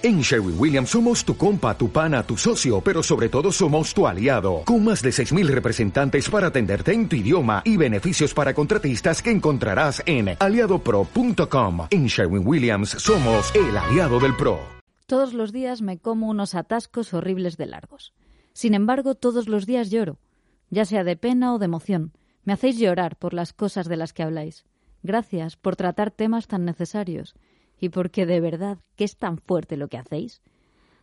En Sherwin Williams somos tu compa, tu pana, tu socio, pero sobre todo somos tu aliado, con más de 6.000 representantes para atenderte en tu idioma y beneficios para contratistas que encontrarás en aliadopro.com. En Sherwin Williams somos el aliado del PRO. Todos los días me como unos atascos horribles de largos. Sin embargo, todos los días lloro, ya sea de pena o de emoción. Me hacéis llorar por las cosas de las que habláis. Gracias por tratar temas tan necesarios y porque de verdad que es tan fuerte lo que hacéis.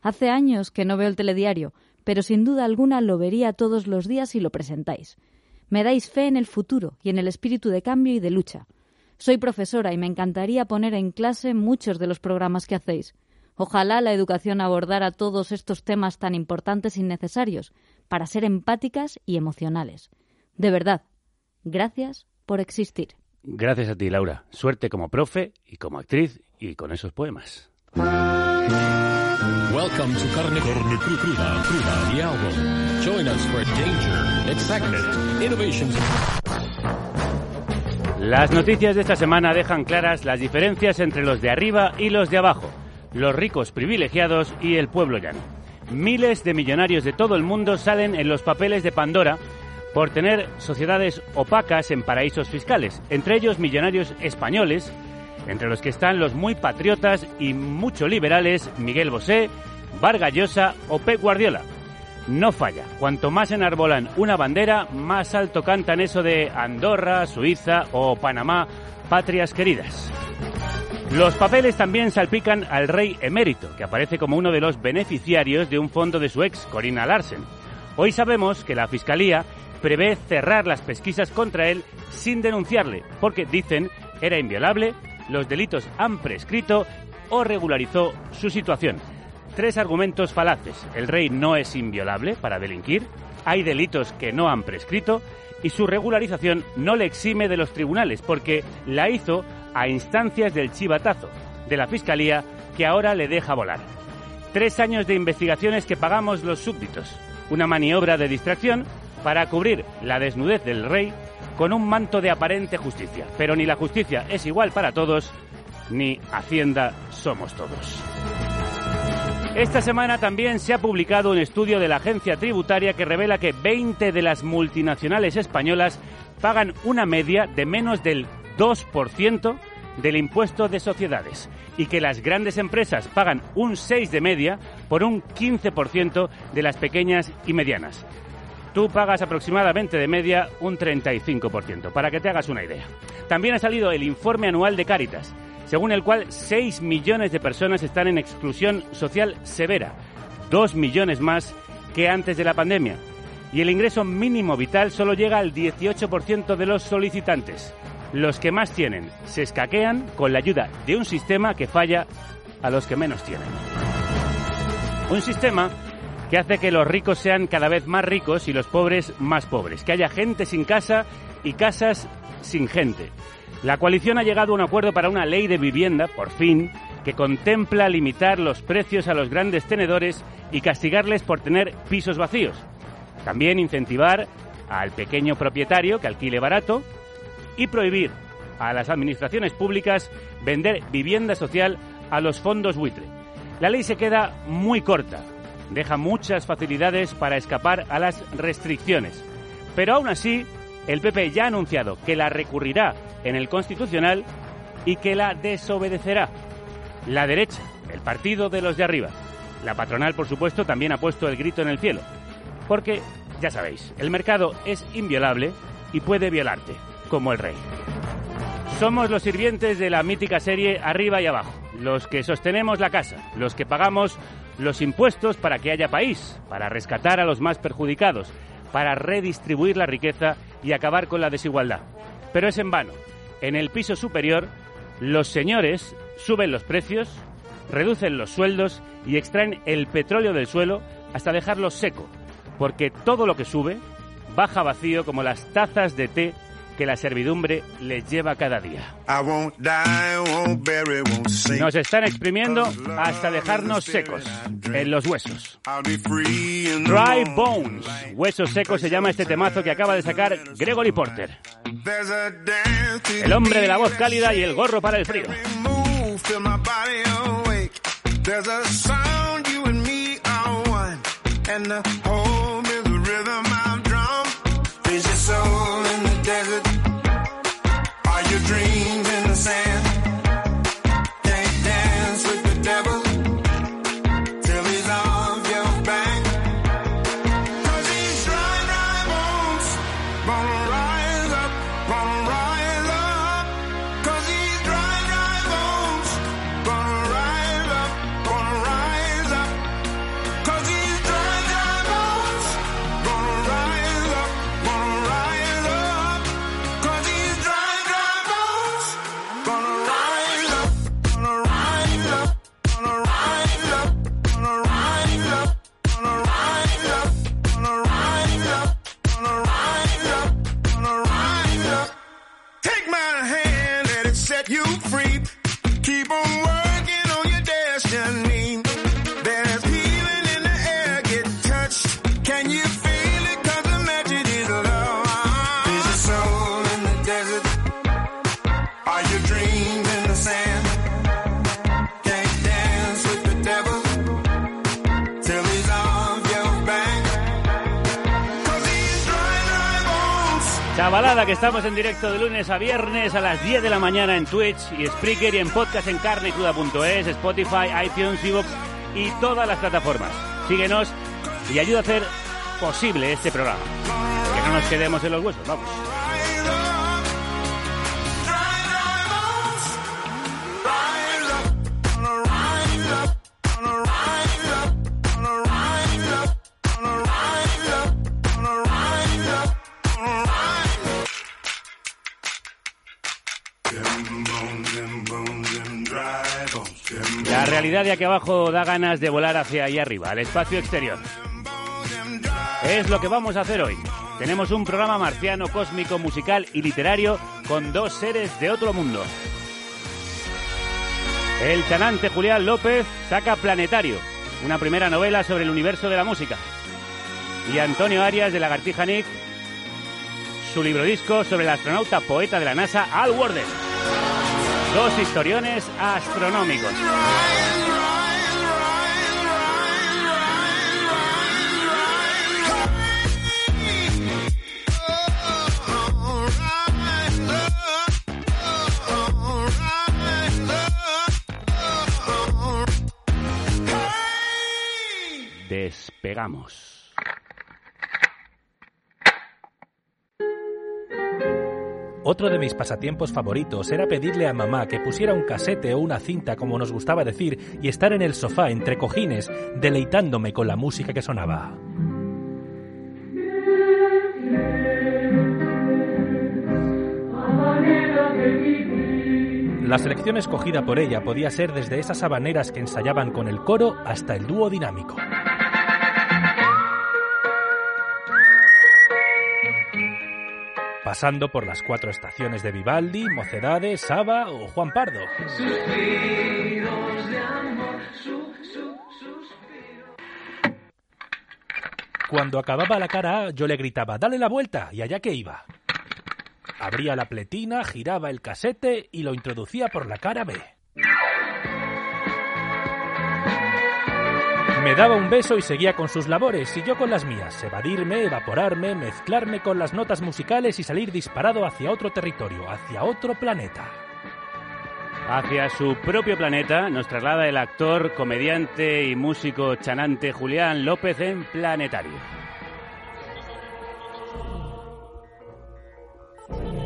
Hace años que no veo el telediario, pero sin duda alguna lo vería todos los días si lo presentáis. Me dais fe en el futuro y en el espíritu de cambio y de lucha. Soy profesora y me encantaría poner en clase muchos de los programas que hacéis. Ojalá la educación abordara todos estos temas tan importantes y necesarios para ser empáticas y emocionales. De verdad, gracias por existir. Gracias a ti, Laura. Suerte como profe y como actriz y con esos poemas. Welcome to Carne, Carne Cru- Cruda, Cruda, the album. Join us for danger, excitement, innovations. Las noticias de esta semana dejan claras las diferencias entre los de arriba y los de abajo, los ricos privilegiados y el pueblo llano. Miles de millonarios de todo el mundo salen en los papeles de Pandora por tener sociedades opacas en paraísos fiscales, entre ellos millonarios españoles, entre los que están los muy patriotas y mucho liberales Miguel Bosé, Vargas Llosa o Pep Guardiola. No falla, cuanto más enarbolan una bandera, más alto cantan eso de Andorra, Suiza o Panamá, patrias queridas. Los papeles también salpican al rey emérito, que aparece como uno de los beneficiarios de un fondo de su ex, Corina Larsen. Hoy sabemos que la Fiscalía prevé cerrar las pesquisas contra él sin denunciarle, porque dicen era inviolable, los delitos han prescrito o regularizó su situación. Tres argumentos falaces. El rey no es inviolable para delinquir, hay delitos que no han prescrito y su regularización no le exime de los tribunales porque la hizo a instancias del chivatazo, de la Fiscalía, que ahora le deja volar. Tres años de investigaciones que pagamos los súbditos. Una maniobra de distracción para cubrir la desnudez del rey con un manto de aparente justicia. Pero ni la justicia es igual para todos, ni Hacienda somos todos. Esta semana también se ha publicado un estudio de la agencia tributaria que revela que 20 de las multinacionales españolas pagan una media de menos del 2% del impuesto de sociedades y que las grandes empresas pagan un 6 de media por un 15% de las pequeñas y medianas. Tú pagas aproximadamente de media un 35%, para que te hagas una idea. También ha salido el informe anual de Cáritas, según el cual 6 millones de personas están en exclusión social severa, 2 millones más que antes de la pandemia. Y el ingreso mínimo vital solo llega al 18% de los solicitantes. Los que más tienen se escaquean con la ayuda de un sistema que falla a los que menos tienen. Un sistema que hace que los ricos sean cada vez más ricos y los pobres más pobres, que haya gente sin casa y casas sin gente. La coalición ha llegado a un acuerdo para una ley de vivienda, por fin, que contempla limitar los precios a los grandes tenedores y castigarles por tener pisos vacíos. También incentivar al pequeño propietario que alquile barato y prohibir a las administraciones públicas vender vivienda social a los fondos buitre. La ley se queda muy corta, deja muchas facilidades para escapar a las restricciones. Pero aún así, el PP ya ha anunciado que la recurrirá en el Constitucional y que la desobedecerá. La derecha, el partido de los de arriba. La patronal, por supuesto, también ha puesto el grito en el cielo. Porque, ya sabéis, el mercado es inviolable y puede violarte, como el rey. Somos los sirvientes de la mítica serie Arriba y Abajo, los que sostenemos la casa, los que pagamos los impuestos para que haya país, para rescatar a los más perjudicados, para redistribuir la riqueza y acabar con la desigualdad. Pero es en vano. En el piso superior, los señores suben los precios, reducen los sueldos y extraen el petróleo del suelo hasta dejarlo seco, porque todo lo que sube baja vacío como las tazas de té que la servidumbre les lleva cada día. Nos están exprimiendo hasta dejarnos secos en los huesos. Dry Bones. Huesos secos se llama este temazo que acaba de sacar Gregory Porter. El hombre de la voz cálida y el gorro para el frío. Chavalada, que estamos en directo de lunes a viernes a las 10 de la mañana en Twitch y Spreaker y en podcast en carnecruda.es, Spotify, iTunes, Evox y todas las plataformas. Síguenos y ayuda a hacer posible este programa. Que no nos quedemos en los huesos, vamos. Realidad de aquí abajo da ganas de volar hacia allá arriba, al espacio exterior. Es lo que vamos a hacer hoy. Tenemos un programa marciano, cósmico, musical y literario con dos seres de otro mundo. El chanante Julián López saca Planetario, una primera novela sobre el universo de la música. Y Antonio Arias de Lagartija Nick, su libro disco sobre el astronauta poeta de la NASA Al Worden. Dos historiones astronómicos. Despegamos. Otro de mis pasatiempos favoritos era pedirle a mamá que pusiera un casete o una cinta, como nos gustaba decir, y estar en el sofá entre cojines, deleitándome con la música que sonaba. La selección escogida por ella podía ser desde esas habaneras que ensayaban con el coro hasta el dúo dinámico. Pasando por las cuatro estaciones de Vivaldi, Mocedades, Saba o Juan Pardo. Cuando acababa la cara yo le gritaba, dale la vuelta, y allá que iba. Abría la pletina, giraba el casete y lo introducía por la cara B. Me daba un beso y seguía con sus labores, y yo con las mías, evadirme, evaporarme, mezclarme con las notas musicales y salir disparado hacia otro territorio, hacia otro planeta. Hacia su propio planeta nos traslada el actor, comediante y músico chanante Julián López en Planetario.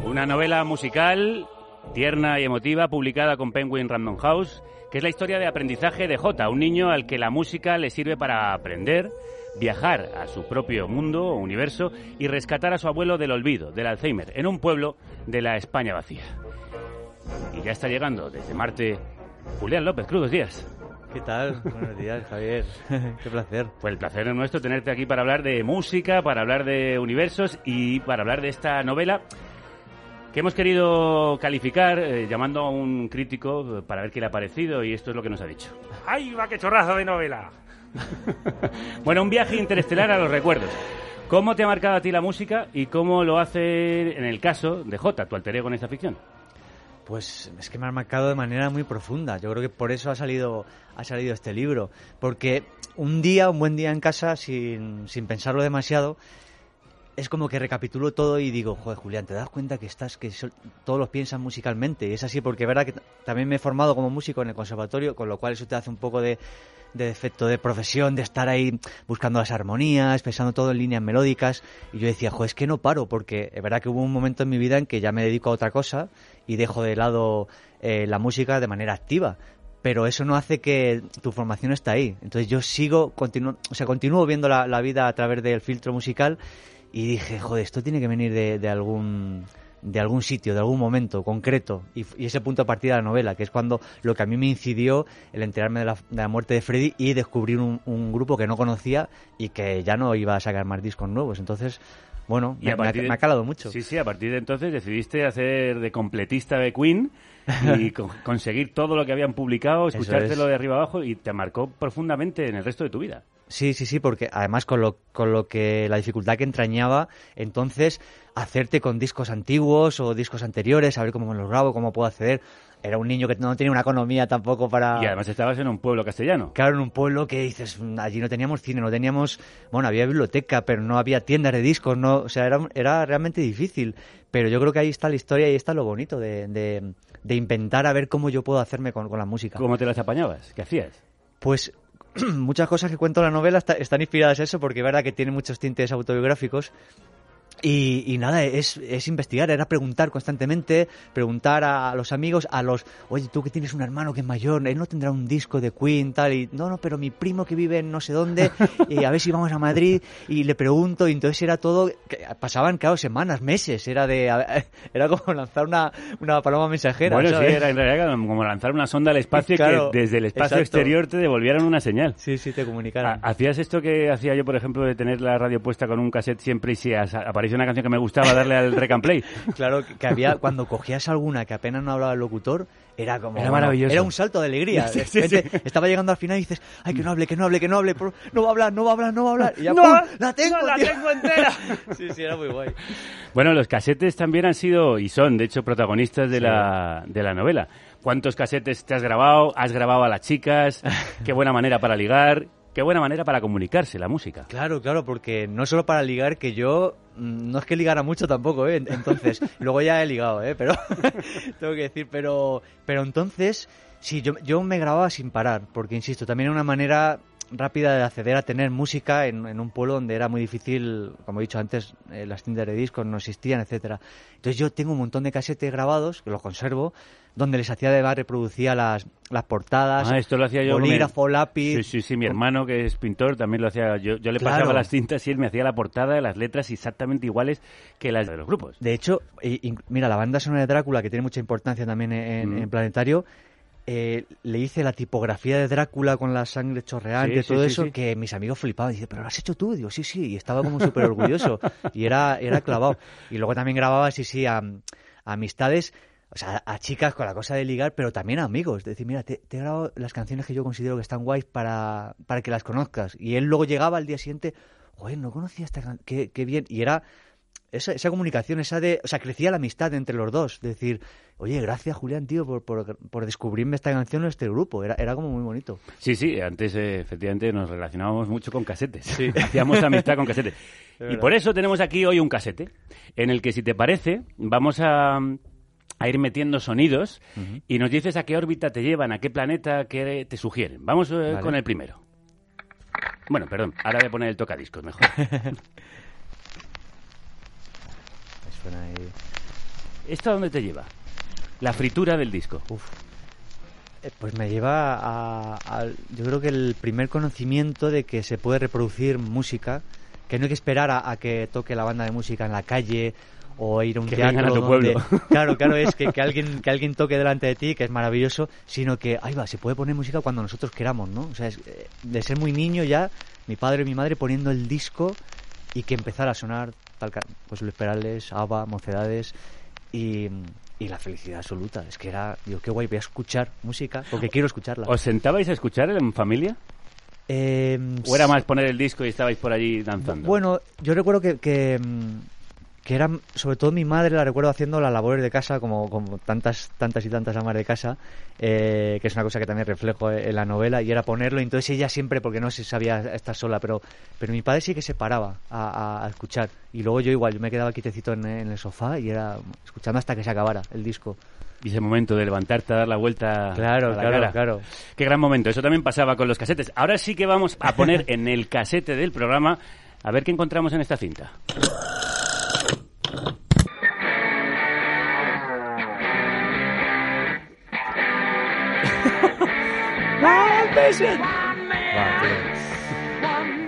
Una novela musical tierna y emotiva publicada con Penguin Random House, que es la historia de aprendizaje de Jota, un niño al que la música le sirve para aprender, viajar a su propio mundo o universo y rescatar a su abuelo del olvido, del Alzheimer, en un pueblo de la España vacía. Y ya está llegando desde Marte Julián López, crudos días. ¿Qué tal? Buenos días, Javier. Qué placer. Pues el placer es nuestro tenerte aquí para hablar de música, para hablar de universos y para hablar de esta novela que hemos querido calificar eh, llamando a un crítico para ver qué le ha parecido y esto es lo que nos ha dicho. ¡Ay, va, qué chorrazo de novela! bueno, un viaje interestelar a los recuerdos. ¿Cómo te ha marcado a ti la música y cómo lo hace en el caso de Jota, tu alter ego en esta ficción? Pues es que me ha marcado de manera muy profunda. Yo creo que por eso ha salido, ha salido este libro. Porque un día, un buen día en casa, sin, sin pensarlo demasiado, es como que recapitulo todo y digo, joder, Julián, ¿te das cuenta que estás, que sol- todos los piensan musicalmente? Y es así porque es verdad que también me he formado como músico en el conservatorio, con lo cual eso te hace un poco de, de defecto de profesión, de estar ahí buscando las armonías, pensando todo en líneas melódicas. Y yo decía, joder, es que no paro, porque es verdad que hubo un momento en mi vida en que ya me dedico a otra cosa y dejo de lado eh, la música de manera activa. Pero eso no hace que tu formación esté ahí. Entonces yo sigo, continúo, o sea, continúo viendo la vida a través del filtro musical y dije, joder, esto tiene que venir de, de algún de algún sitio, de algún momento concreto y, y ese punto a partir de la novela, que es cuando lo que a mí me incidió el enterarme de la, de la muerte de Freddy y descubrir un, un grupo que no conocía y que ya no iba a sacar más discos nuevos. Entonces, bueno, Y me, ha, partir de- me ha calado mucho. Sí, sí, a partir de entonces decidiste hacer de completista de Queen y co- conseguir todo lo que habían publicado, escuchártelo es. de arriba abajo y te marcó profundamente en el resto de tu vida. Sí, sí, sí, porque además con lo, con lo que la dificultad que entrañaba, entonces hacerte con discos antiguos o discos anteriores, a ver cómo me los grabo, cómo puedo acceder. Era un niño que no tenía una economía tampoco para... Y además estabas en un pueblo castellano. Claro, en un pueblo que dices, "Mm, allí no teníamos cine, no teníamos, bueno, había biblioteca, pero no había tiendas de discos, no, o sea, era, era realmente difícil. Pero yo creo que ahí está la historia y ahí está lo bonito de, de, de inventar a ver cómo yo puedo hacerme con, con la música. ¿Cómo te las apañabas? ¿Qué hacías? Pues muchas cosas que cuento en la novela está- están inspiradas en eso, porque es verdad que tiene muchos tintes autobiográficos. Y, y nada, es, es investigar, era preguntar constantemente, preguntar a, los amigos, a los, oye, tú que tienes un hermano que es mayor, él no tendrá un disco de Queen, tal, y no, no, pero mi primo que vive en no sé dónde, y a ver si vamos a Madrid, y le pregunto, y entonces era todo, que pasaban, claro, semanas, meses, era de, era como lanzar una, una paloma mensajera. bueno, sí, era en realidad como lanzar una sonda al espacio Claro, que desde el espacio exacto. exterior te devolvieran una señal. Sí, sí, te comunicaran. Ha- ¿Hacías esto que hacía yo, por ejemplo, de tener la radio puesta con un cassette siempre y si as- aparecía una canción que me gustaba darle al rec and play? Claro, que- había, cuando cogías alguna que apenas no hablaba el locutor, era como... Era maravilloso. Era un salto de alegría. Sí, De sí, repente sí. Estaba llegando al final y dices, ay, que no hable, que no hable, que no hable, no va a hablar, no va a hablar, no va a hablar. Y ya, ¡No! ¡pum! ¡La tengo, ¡No, la tío! tengo entera! sí, sí, era muy guay. Bueno, los casetes también han sido y son, de hecho, protagonistas de, la, de la novela. ¿Cuántos casetes te has grabado? ¿Has grabado a las chicas? Qué buena manera para ligar. Qué buena manera para comunicarse la música. Claro, claro, porque no solo para ligar, que yo mm, no es que ligara mucho tampoco, ¿eh? Entonces, luego ya he ligado, ¿eh? Pero, tengo que decir, pero, pero entonces, sí, yo, yo me grababa sin parar, porque insisto, también era una manera rápida de acceder a tener música en, en un pueblo donde era muy difícil, como he dicho antes, eh, las tiendas de discos no existían, etcétera. Entonces yo tengo un montón de casetes grabados, que los conservo, donde les hacía además reproducía las, las portadas, Ah, esto lo hacía yo bolígrafo, lápiz. Sí, sí, sí, mi hermano que es pintor también lo hacía. Yo, yo le Claro. pasaba las cintas y él me hacía la portada de las letras exactamente iguales que las de los grupos. De hecho, mira, la banda sonora de Drácula, que tiene mucha importancia también en, Mm. en Planetario, eh, le hice la tipografía de Drácula con la sangre chorreante, Sí, todo sí, eso, sí. que mis amigos flipaban. Dice, pero lo has hecho tú. Digo, sí, sí. Y estaba como súper orgulloso. Y era, era clavado. Y luego también grababa, sí, sí, a, a amistades, o sea, a chicas con la cosa de ligar, pero también a amigos. De decir, mira, te, te he grabado las canciones que yo considero que están guays para, para que las conozcas. Y él luego llegaba al día siguiente, joder, no conocía esta canción, qué, qué bien. Y era esa, esa comunicación, esa de, o sea, crecía la amistad entre los dos, decir, oye, gracias Julián, tío, por, por, por descubrirme esta canción o este grupo, era, era como muy bonito. Sí, sí, antes eh, efectivamente nos relacionábamos mucho con casetes. Hacíamos amistad con casetes. y por eso tenemos aquí hoy un casete en el que, si te parece, vamos a, a ir metiendo sonidos y nos dices a qué órbita te llevan, a qué planeta qué te sugieren. Vamos eh, Vale. con el primero. Bueno, perdón, ahora voy a poner el tocadiscos mejor. Me suena ahí. ¿Esto a dónde te lleva? La fritura del disco. Eh, Pues me lleva a, yo creo que el primer conocimiento de que se puede reproducir música, que no hay que esperar a, a que toque la banda de música en la calle o ir a un Que teatro vengan a tu donde- pueblo. claro claro es que, que alguien que alguien toque delante de ti que es maravilloso sino que ahí va se puede poner música cuando nosotros queramos no o sea es, eh, de ser muy niño ya mi padre y mi madre poniendo el disco y que empezara a sonar tal pues Luis Perales Ava Mocedades y y la felicidad absoluta es que era digo qué guay voy a escuchar música porque quiero escucharla ¿Os sentabais a escuchar en familia? Em, ¿O era más poner el disco y estabais por allí danzando? bueno, yo recuerdo que, que, que era sobre todo mi madre, la recuerdo haciendo las labores de casa, como, como tantas, tantas y tantas amas de casa, eh, que es una cosa que también reflejo en la novela, y era ponerlo, y entonces ella siempre, porque no se sabía estar sola, pero, pero mi padre sí que se paraba a, a- a escuchar, y luego yo igual, yo me quedaba quietecito en, en el sofá y era escuchando hasta que se acabara el disco. Y ese momento de levantarte a dar la vuelta Claro, a la claro, cara. claro. Qué gran momento. Eso también pasaba con los casetes. Ahora sí que vamos a poner en el casete del programa a ver qué encontramos en esta cinta.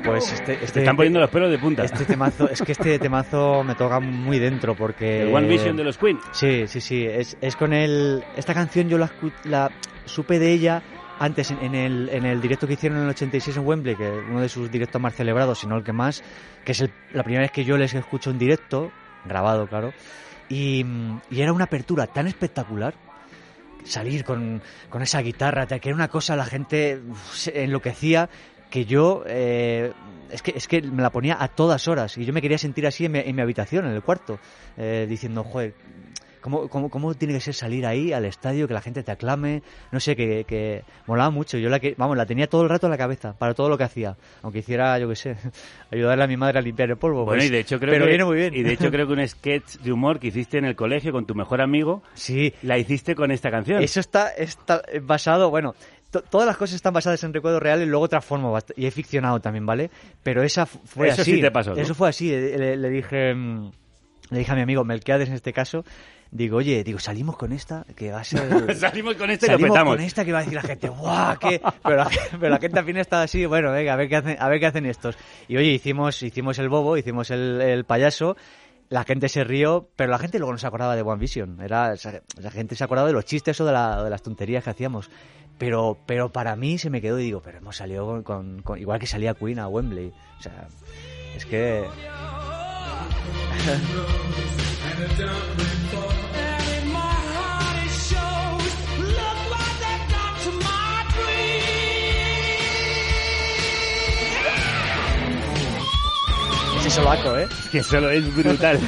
Pues este, este Te están poniendo los pelos de punta. Este temazo, es que este temazo me toca muy dentro porque... El One Vision de los Queen. Sí, sí, sí. Es, es con el... Esta canción yo la, la supe de ella antes en, en el, en el directo que hicieron en el 86 en Wembley, que uno de sus directos más celebrados, si no el que más, que es el- la primera vez que yo les escucho en directo, grabado, claro. Y, y era una apertura tan espectacular salir con, con esa guitarra, que era una cosa, la gente se enloquecía, que yo eh, es, que, es que me la ponía a todas horas y yo me quería sentir así en mi, en mi habitación, en el cuarto, eh, diciendo, joder, ¿cómo, cómo, cómo tiene que ser salir ahí al estadio, que la gente te aclame? No sé, que, que molaba mucho. Yo la que, vamos, la tenía todo el rato en la cabeza, para todo lo que hacía. Aunque hiciera, yo qué sé, ayudarle a mi madre a limpiar el polvo. Bueno, pues, y de hecho creo pero que viene muy bien. y de hecho creo que un sketch de humor que hiciste en el colegio con tu mejor amigo sí, la hiciste con esta canción. Eso está, está basado, bueno, to- todas las cosas están basadas en recuerdos reales, luego transformo y he ficcionado también, ¿vale? Pero esa fu- fue Eso así. sí te pasó, ¿no? Eso fue así. eh, Le, le dije, mm, le dije a mi amigo Melquiades en este caso, digo, oye, digo, salimos con esta, que va a ser... Salimos con esta y lo Salimos petamos. con esta que va a decir la gente, ¡guau! ¿qué? Pero, la, pero la gente al fin estaba así, bueno, venga, a ver qué hacen, a ver qué hacen estos. Y oye, hicimos, hicimos el bobo, hicimos el, el payaso, la gente se rió, pero la gente luego no se acordaba de One Vision. Era, la gente se acordaba de los chistes o de, la- de las tonterías que hacíamos. Pero, pero para mí se me quedó y digo, pero hemos salido con, con- con- igual que salía Queen a Wembley. O sea, es que... solaco, ¿eh? Que solo es brutal.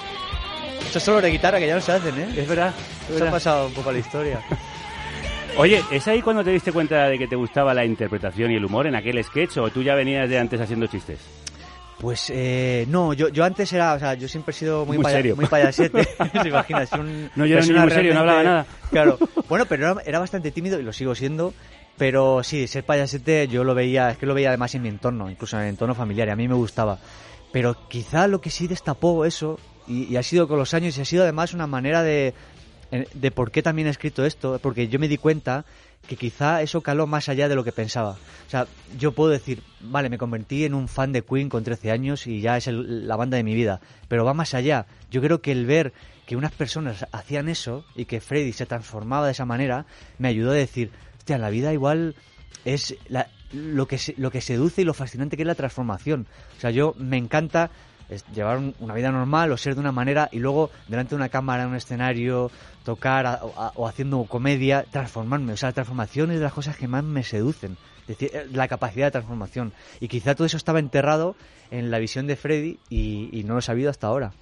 Estos solos de guitarra que ya no se hacen, ¿eh? es verdad. es Eso ha pasado un poco a la historia. Oye, ¿es ahí cuando te diste cuenta de que te gustaba la interpretación y el humor en aquel sketch o tú ya venías de antes haciendo chistes? Pues eh, no, yo, yo antes era, o sea, yo siempre he sido muy, Muy paya- serio. muy payasete, ¿se imaginas? Un No, yo era muy serio, no hablaba nada. Claro, bueno, pero era, era bastante tímido y lo sigo siendo, pero sí, ser payasete yo lo veía, es que lo veía además en mi entorno, incluso en el entorno familiar, y a mí me gustaba. Pero quizá lo que sí destapó eso, y, y ha sido con los años, y ha sido además una manera de, de por qué también he escrito esto, porque yo me di cuenta que quizá eso caló más allá de lo que pensaba. O sea, yo puedo decir, vale, me convertí en un fan de Queen con 13 años y ya es el- la banda de mi vida, pero va más allá. Yo creo que el ver que unas personas hacían eso y que Freddy se transformaba de esa manera, me ayudó a decir, hostia, la vida igual es la- lo, que lo que seduce y lo fascinante que es la transformación. O sea, yo me encanta llevar un- una vida normal o ser de una manera y luego delante de una cámara, en un escenario, tocar o, haciendo comedia, transformarme. O sea, la transformación es de las cosas que más me seducen. Eh, la capacidad de transformación. Y quizá todo eso estaba enterrado en la visión de Freddy y, y no lo he sabido hasta ahora.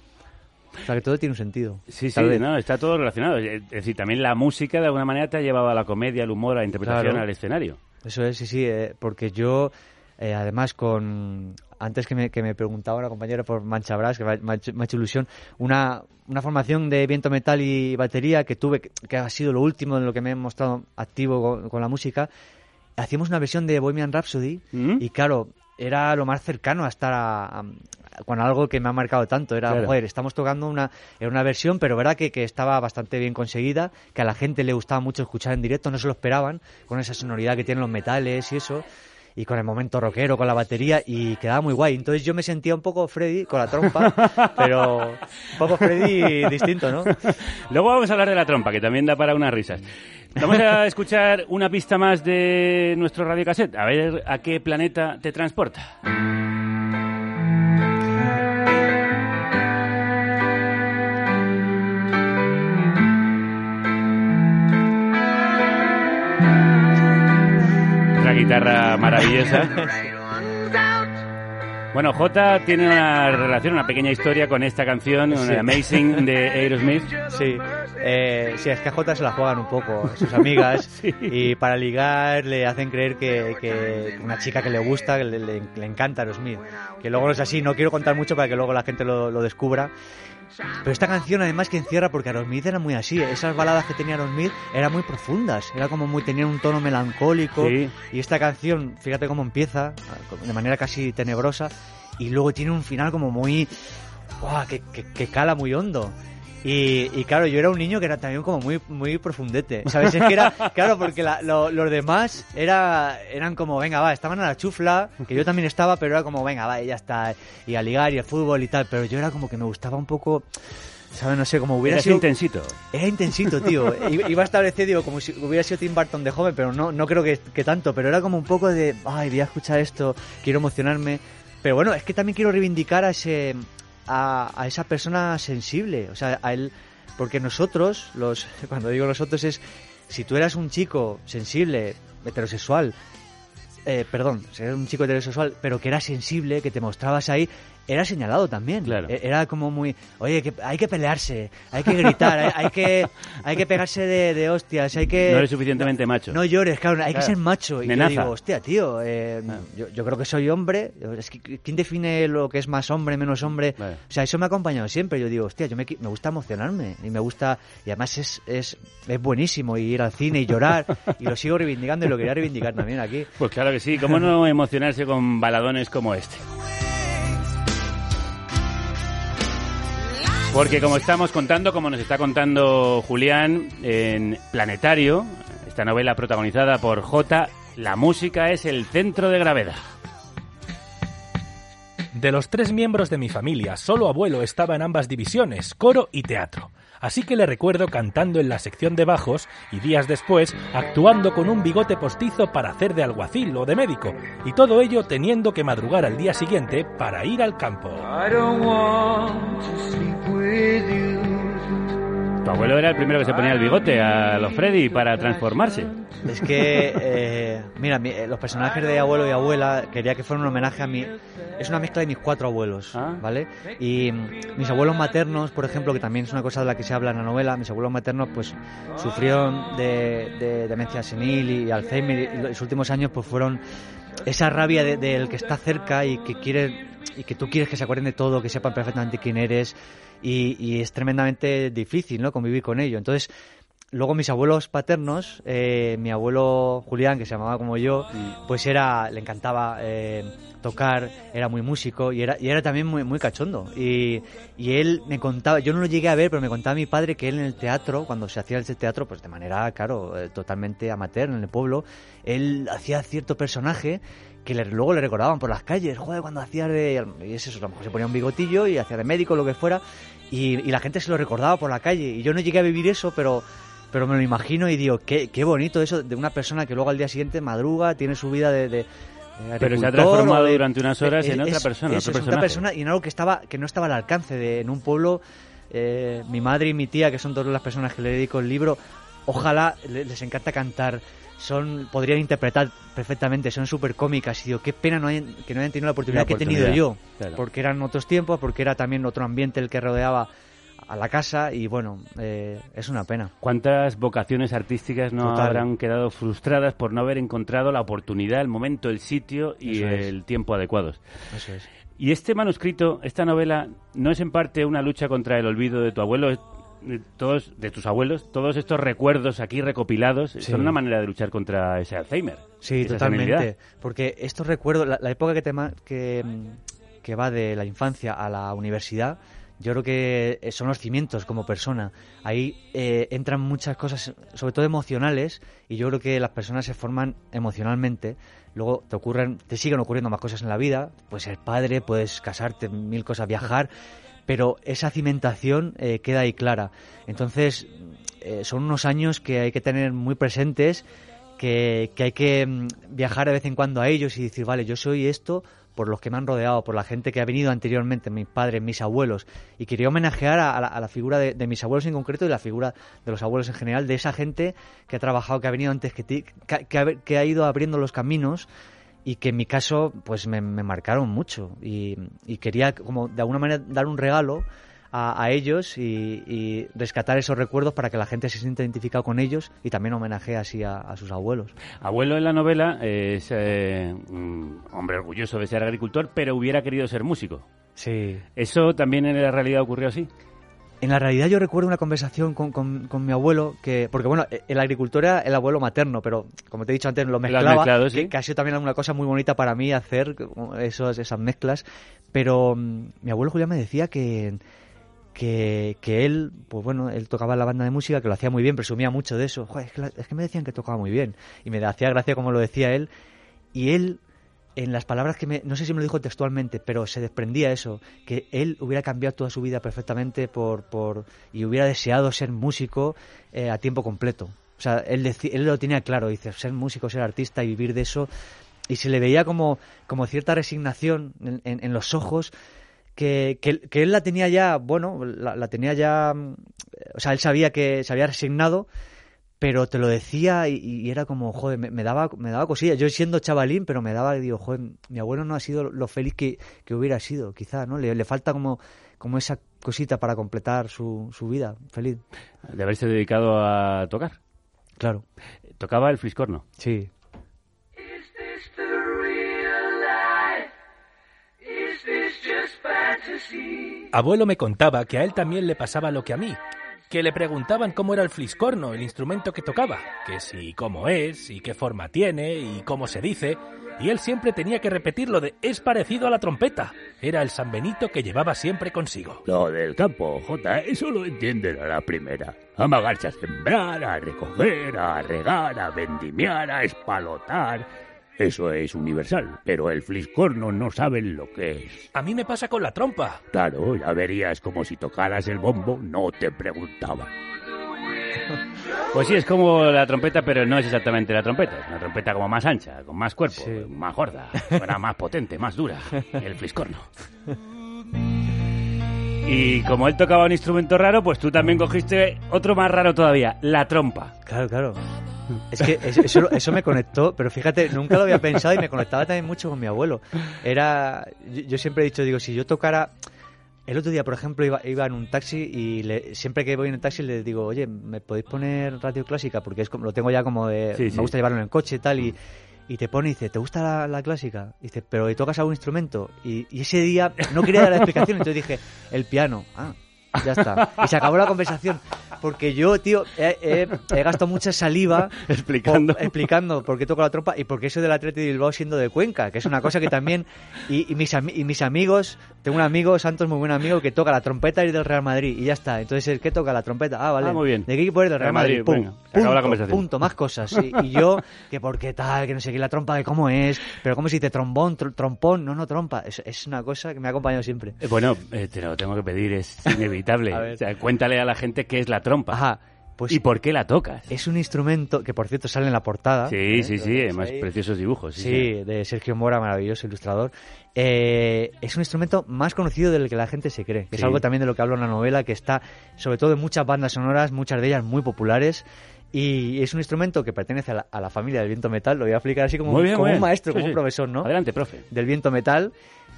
O sea, que todo tiene un sentido. Sí, sí, no, está todo relacionado. Es decir, también la música de alguna manera te ha llevado a la comedia, al humor, a la interpretación, Claro. al escenario. Eso es, sí, sí, eh, porque yo, eh, además, con. Antes que me, que me preguntaba una compañera por Mancha Brass, que me ha, me ha hecho, me ha hecho ilusión, una, una formación de viento metal y batería que tuve, que, que ha sido lo último en lo que me he mostrado activo con, con la música, hacíamos una versión de Bohemian Rhapsody ¿Mm? y, claro, era lo más cercano a estar a- a- con algo que me ha marcado tanto. Era, Claro. joder, estamos tocando una, era una versión, pero verdad que, que estaba bastante bien conseguida, que a la gente le gustaba mucho escuchar en directo, no se lo esperaban, con esa sonoridad que tienen los metales y eso, y con el momento rockero, con la batería, y quedaba muy guay. Entonces yo me sentía un poco Freddy con la trompa, pero un poco Freddy distinto, ¿no? Luego vamos a hablar de la trompa, que también da para unas risas. Vamos a escuchar una pista más de nuestro radiocassette, a ver a qué planeta te transporta. Guitarra maravillosa. Bueno, J tiene una relación, una pequeña historia con esta canción, Sí. Amazing de Aerosmith. Sí, eh, sí, es que a Jota se la juegan un poco, sus amigas, Sí. y para ligar le hacen creer que, que una chica que le gusta, que le, le- le encanta Aerosmith. Que luego no es así, no quiero contar mucho para que luego la gente lo, lo descubra. Pero esta canción además que encierra, porque Aerosmith era muy así, esas baladas que tenía Aerosmith eran muy profundas, era como muy, tenían un tono melancólico. Sí. Y esta canción, fíjate cómo empieza, de manera casi tenebrosa, y luego tiene un final como muy... que- que cala muy hondo. Y, y claro, yo era un niño que era también como muy muy profundete, ¿sabes? Es que era, claro, porque la- lo- los demás era, eran como, venga, va, estaban a la chufla, que yo también estaba, pero era como, venga, va, y ya está, y a ligar y el fútbol y tal, pero yo era como que me gustaba un poco, ¿sabes? No sé, como hubiera Eras sido... intensito. Era intensito, tío. Iba a establecer, digo, como si hubiera sido Tim Burton de joven, pero no, no creo que, que tanto. Pero era como un poco de, ay, voy a escuchar esto, quiero emocionarme. Pero bueno, es que también quiero reivindicar a ese, a, a esa persona sensible. O sea, a él, porque nosotros, los, cuando digo nosotros es, si tú eras un chico sensible, heterosexual, eh, perdón, si eres un chico heterosexual, pero que era sensible, que te mostrabas ahí, era señalado también. Claro. E- Era como muy, oye, que hay que pelearse, hay que gritar, hay, hay que, hay que pegarse de, de hostias, hay que... No eres suficientemente macho. No llores, claro, hay que ser macho. Y Nenaza. yo digo, hostia, tío, eh, yo, yo creo que soy hombre. Es que, ¿quién define lo que es más hombre, menos hombre? Vale. O sea, eso me ha acompañado siempre. Yo digo, hostia, yo me, me gusta emocionarme. Y me gusta, y además es, es, es buenísimo ir al cine y llorar. y lo sigo reivindicando y lo quería reivindicar también aquí. Pues claro que sí, ¿cómo no emocionarse con baladones como este? Porque como estamos contando, como nos está contando Julián en Planetario, esta novela protagonizada por J, la música es el centro de gravedad. De los tres miembros de mi familia, solo abuelo estaba en ambas divisiones, coro y teatro. Así que le recuerdo cantando en la sección de bajos y días después actuando con un bigote postizo para hacer de alguacil o de médico, y todo ello teniendo que madrugar al día siguiente para ir al campo. Tu abuelo era el primero que se ponía el bigote a los Freddy para transformarse. Es que, eh, mira, mi- eh, los personajes de abuelo y abuela quería que fueran un homenaje a mi. Es una mezcla de mis cuatro abuelos, Ah. ¿vale? Y mis abuelos maternos, por ejemplo, que también es una cosa de la que se habla en la novela, mis abuelos maternos, pues sufrieron de, de demencia senil y Alzheimer y los últimos años, pues fueron esa rabia de- del que está cerca y que quiere y que tú quieres que se acuerden de todo, que sepan perfectamente quién eres y, y es tremendamente difícil, ¿no? Convivir con ello. Entonces, luego mis abuelos paternos, eh, mi abuelo Julián, que se llamaba como yo, pues era, le encantaba eh, tocar, era muy músico y era, y era también muy, muy cachondo. Y, y él me contaba, yo no lo llegué a ver, pero me contaba mi padre que él en el teatro, cuando se hacía el teatro, pues de manera, claro, eh, totalmente amateur en el pueblo, él hacía cierto personaje que le- luego le recordaban por las calles, joder, cuando hacía de... Y es eso, a lo mejor se ponía un bigotillo y hacía de médico, lo que fuera, y, y la gente se lo recordaba por la calle. Y yo no llegué a vivir eso, pero, pero me lo imagino y digo, qué, qué bonito eso de una persona que luego al día siguiente madruga, tiene su vida de... de- Pero se ha transformado de- durante unas horas en otra persona, eso, es otra persona y en algo que estaba que no estaba al alcance de en un pueblo eh, mi madre y mi tía que son todas las personas que le dedico el libro ojalá le- les encanta cantar. Son podrían interpretar perfectamente son súper cómicas y digo qué pena no hayan- que no hayan tenido la oportunidad, La que he tenido yo. claro. porque eran otros tiempos porque era también otro ambiente el que rodeaba a la casa y bueno eh, es una pena ¿Cuántas vocaciones artísticas no Total. habrán quedado frustradas por no haber encontrado la oportunidad, el momento, el sitio y Eso es. el tiempo adecuados? eso es Y este manuscrito, esta novela, no es en parte una lucha contra el olvido de tu abuelo, es- de todos, de tus abuelos, todos estos recuerdos aquí recopilados Sí. son una manera de luchar contra ese Alzheimer. Sí, totalmente. Porque estos recuerdos, la, la época que, te que, que va de la infancia a la universidad, yo creo que eh, son los cimientos como persona. Ahí eh, entran muchas cosas, sobre todo emocionales, y yo creo que las personas se forman emocionalmente. Luego te ocurren, te siguen ocurriendo más cosas en la vida. Puedes ser padre, puedes casarte, mil cosas, viajar, pero esa cimentación eh, queda ahí clara. Entonces, eh, son unos años que hay que tener muy presentes que, que hay que mm, viajar de vez en cuando a ellos y decir, vale, yo soy esto por los que me han rodeado, por la gente que ha venido anteriormente, mis padres, mis abuelos. Y quería homenajear a, la, figura de, mis abuelos en concreto y la figura de los abuelos en general, de esa gente que ha trabajado, que ha venido antes que ti, que, ha- ido abriendo los caminos y que en mi caso pues me, me marcaron mucho y, y quería como de alguna manera dar un regalo a, a ellos y, y rescatar esos recuerdos para que la gente se sienta identificado con ellos y también homenajee así a, a sus abuelos. Abuelo en la novela es eh, un hombre orgulloso de ser agricultor, pero hubiera querido ser músico. Sí. ¿Eso también en la realidad ocurrió así? En la realidad yo recuerdo una conversación con, con- con mi abuelo, que porque bueno, e- el agricultor era el abuelo materno, pero como te he dicho antes, lo mezclaba, mezclado, sí. que, que ha sido también una cosa muy bonita para mí hacer esos, esas mezclas, pero mm, mi abuelo Julián me decía que, que, él, pues bueno, él tocaba la banda de música, que lo hacía muy bien, presumía mucho de eso, es, que me decían que tocaba muy bien, y me hacía gracia como lo decía él, y él en las palabras que me, no sé si me lo dijo textualmente, pero se desprendía eso, que él hubiera cambiado toda su vida perfectamente por, por y hubiera deseado ser músico eh, a tiempo completo. O sea, él, él lo tenía claro, dice, ser músico, ser artista y vivir de eso, y se le veía como, como cierta resignación en los ojos, que, que, que él la tenía ya, bueno, la, la tenía ya, mm, o sea, él sabía que se había resignado, pero te lo decía y, y era como, joder, me, me daba me daba cosillas. Yo siendo chavalín, pero me daba, digo, joder, mi abuelo no ha sido lo feliz que, que hubiera sido, quizá, ¿no? Le, le falta como, como esa cosita para completar su, su vida feliz. De haberse dedicado a tocar. Claro, Tocaba el fliscorno. sí. Abuelo me contaba que a él también le pasaba lo que a mí, que le preguntaban cómo era el fliscorno, el instrumento que tocaba, que si cómo es, y qué forma tiene, y cómo se dice, y él siempre tenía que repetir lo de es parecido a la trompeta. Era el San Benito que llevaba siempre consigo. Lo del campo, Jota, eso lo entienden a la primera. Amagarse a sembrar, a recoger, a regar, a vendimiar, a espalotar. Eso es universal, pero el fliscorno no saben lo que es. A mí me pasa con la trompa. Claro, ya verías como si tocaras el bombo, no te preguntaban. Pues sí, es como la trompeta, pero no es exactamente la trompeta. Es una trompeta como más ancha, con más cuerpo, Sí. más gorda, suena más potente, más dura. El fliscorno. Y como él tocaba un instrumento raro, pues tú también cogiste otro más raro todavía, la trompa. Claro, claro. Es que es- eso, eso me conectó, pero fíjate, nunca lo había pensado y me conectaba también mucho con mi abuelo. Era, yo, yo siempre he dicho, digo, si yo tocara, el otro día, por ejemplo, iba, iba en un taxi y le- siempre que voy en el taxi le digo, oye, ¿me podéis poner radio clásica? Porque es como, lo tengo ya como de, Sí, me sí. gusta llevarlo en el coche y tal, y, y te pone y dice, ¿te gusta la, la clásica? Y dice, ¿pero ¿y tocas algún instrumento? Y, y ese día no quería dar la explicación, entonces dije, el piano. Ah, ya está. Y se acabó la conversación. Porque yo, tío, he, he- he gastado mucha saliva Explicando. por- explicando por qué toco la trompa y por qué eso del Atleti de Bilbao siendo de Cuenca, que es una cosa que también... Y, y mis, y mis amigos, tengo un amigo, Santos, muy buen amigo, que toca la trompeta y del Real Madrid, y ya está. Entonces, ¿qué toca la trompeta? Ah, vale. Ah, muy bien. ¿De qué equipo eres? Del Real Real Madrid. Madrid, Pum, venga, acabó la punto, conversación. punto, más cosas. Y, y yo, que por qué tal, que no sé qué, la trompa, que cómo es, pero cómo se dice trombón, tr- trompón, no, no, trompa. Es, es una cosa que me ha acompañado siempre. Eh, Bueno, eh, te lo tengo que pedir, es inevitable. A. O sea, cuéntale a la gente qué es la trompa. Ajá, pues ¿Y por qué la tocas? es un instrumento que, por cierto, sale en la portada. Sí, ¿eh? sí, sí, ahí. preciosos dibujos. Sí, Sí, sí. de Sergio Mora, maravilloso ilustrador. Eh, es un instrumento más conocido del que la gente se cree, que es algo también de lo que hablo en la novela, que está sobre todo en muchas bandas sonoras, muchas de ellas muy populares. Y es un instrumento que pertenece a la, a la familia del viento metal, lo voy a explicar así como, Muy bien, como muy un maestro, Sí, como sí. un profesor, ¿no? Adelante, profe. Del viento metal,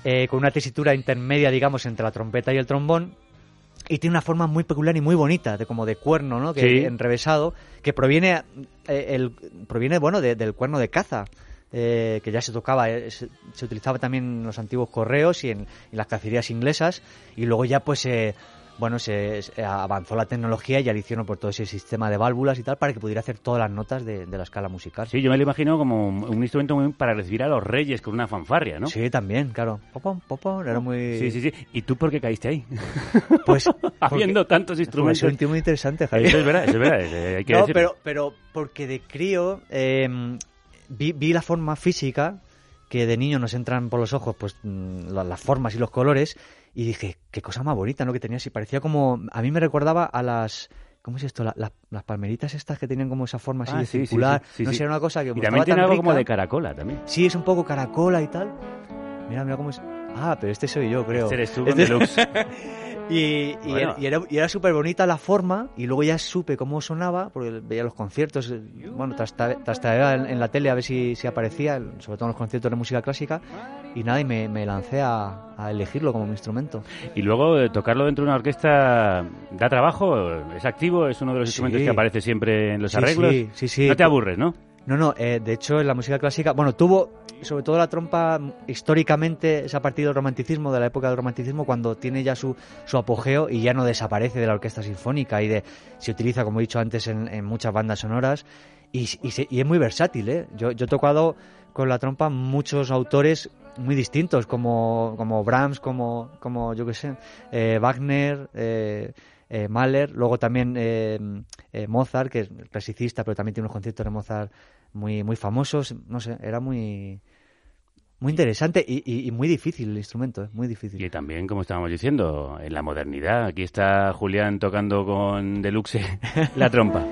eh, con una tesitura intermedia, digamos, entre la trompeta y el trombón. Y tiene una forma muy peculiar y muy bonita, de como de cuerno, ¿no? Que Sí. enrevesado, que proviene, eh, el, proviene bueno, de- del cuerno de caza, eh, que ya se tocaba, eh, se, se utilizaba también en los antiguos correos y en, en las cacerías inglesas, y luego ya pues eh, bueno, se, se avanzó la tecnología y ya le hicieron por todo ese sistema de válvulas y tal para que pudiera hacer todas las notas de, de la escala musical. Sí, yo me lo imagino como un instrumento muy para recibir a los reyes con una fanfarria, ¿no? Sí, también, claro. Popón, popón, era muy... sí, sí. sí. ¿Y tú por qué caíste ahí? Pues, Habiendo tantos instrumentos. es un tío muy interesante, Javier. Eso es verdad, eso es verdad. hay que no, decirlo. pero, pero porque de crío eh, vi, vi la forma física que de niño nos entran por los ojos, pues mm, la- las formas y los colores, y dije, qué cosa más bonita, ¿no? Que tenía así, parecía como, a mí me recordaba a las, ¿cómo es esto? La- la- las palmeritas estas que tenían como esa forma así Ah, de sí, circular, sí, sí, no sé, era una cosa que Y también tiene algo como rica. de caracola también. Sí, es un poco caracola y tal. Mira, mira cómo es. Ah, pero este soy yo, creo. Este eres tú con Este- deluxe. Y, y Bueno. era, y era, y era súper bonita la forma, y luego ya supe cómo sonaba, porque veía los conciertos, eh, bueno, trastadeaba en, en la tele a ver si, si aparecía, sobre todo en los conciertos de música clásica, y nada, y me, me lancé a, a elegirlo como mi instrumento. Y luego eh, tocarlo dentro de una orquesta da trabajo, es activo, es uno de los Sí. instrumentos que aparece siempre en los Sí, arreglos. sí, sí, sí. No te aburres, ¿no? No, no, eh, de hecho en la música clásica, bueno, tuvo sobre todo la trompa históricamente es a partir del romanticismo, de la época del romanticismo, cuando tiene ya su, su apogeo y ya no desaparece de la orquesta sinfónica y de se utiliza, como he dicho antes, en, en muchas bandas sonoras y, y se- y es muy versátil, ¿eh? Yo, yo he tocado con la trompa muchos autores muy distintos, como, como Brahms, como, como yo qué sé, eh, Wagner, eh, eh, Mahler, luego también eh, eh, Mozart, que es clasicista, pero también tiene unos conciertos de Mozart muy, muy famosos, no sé, era muy, muy interesante y, y- y muy difícil el instrumento, ¿eh? muy difícil. Y también, como estábamos diciendo, en la modernidad. Aquí está Julián tocando con Deluxe la trompa.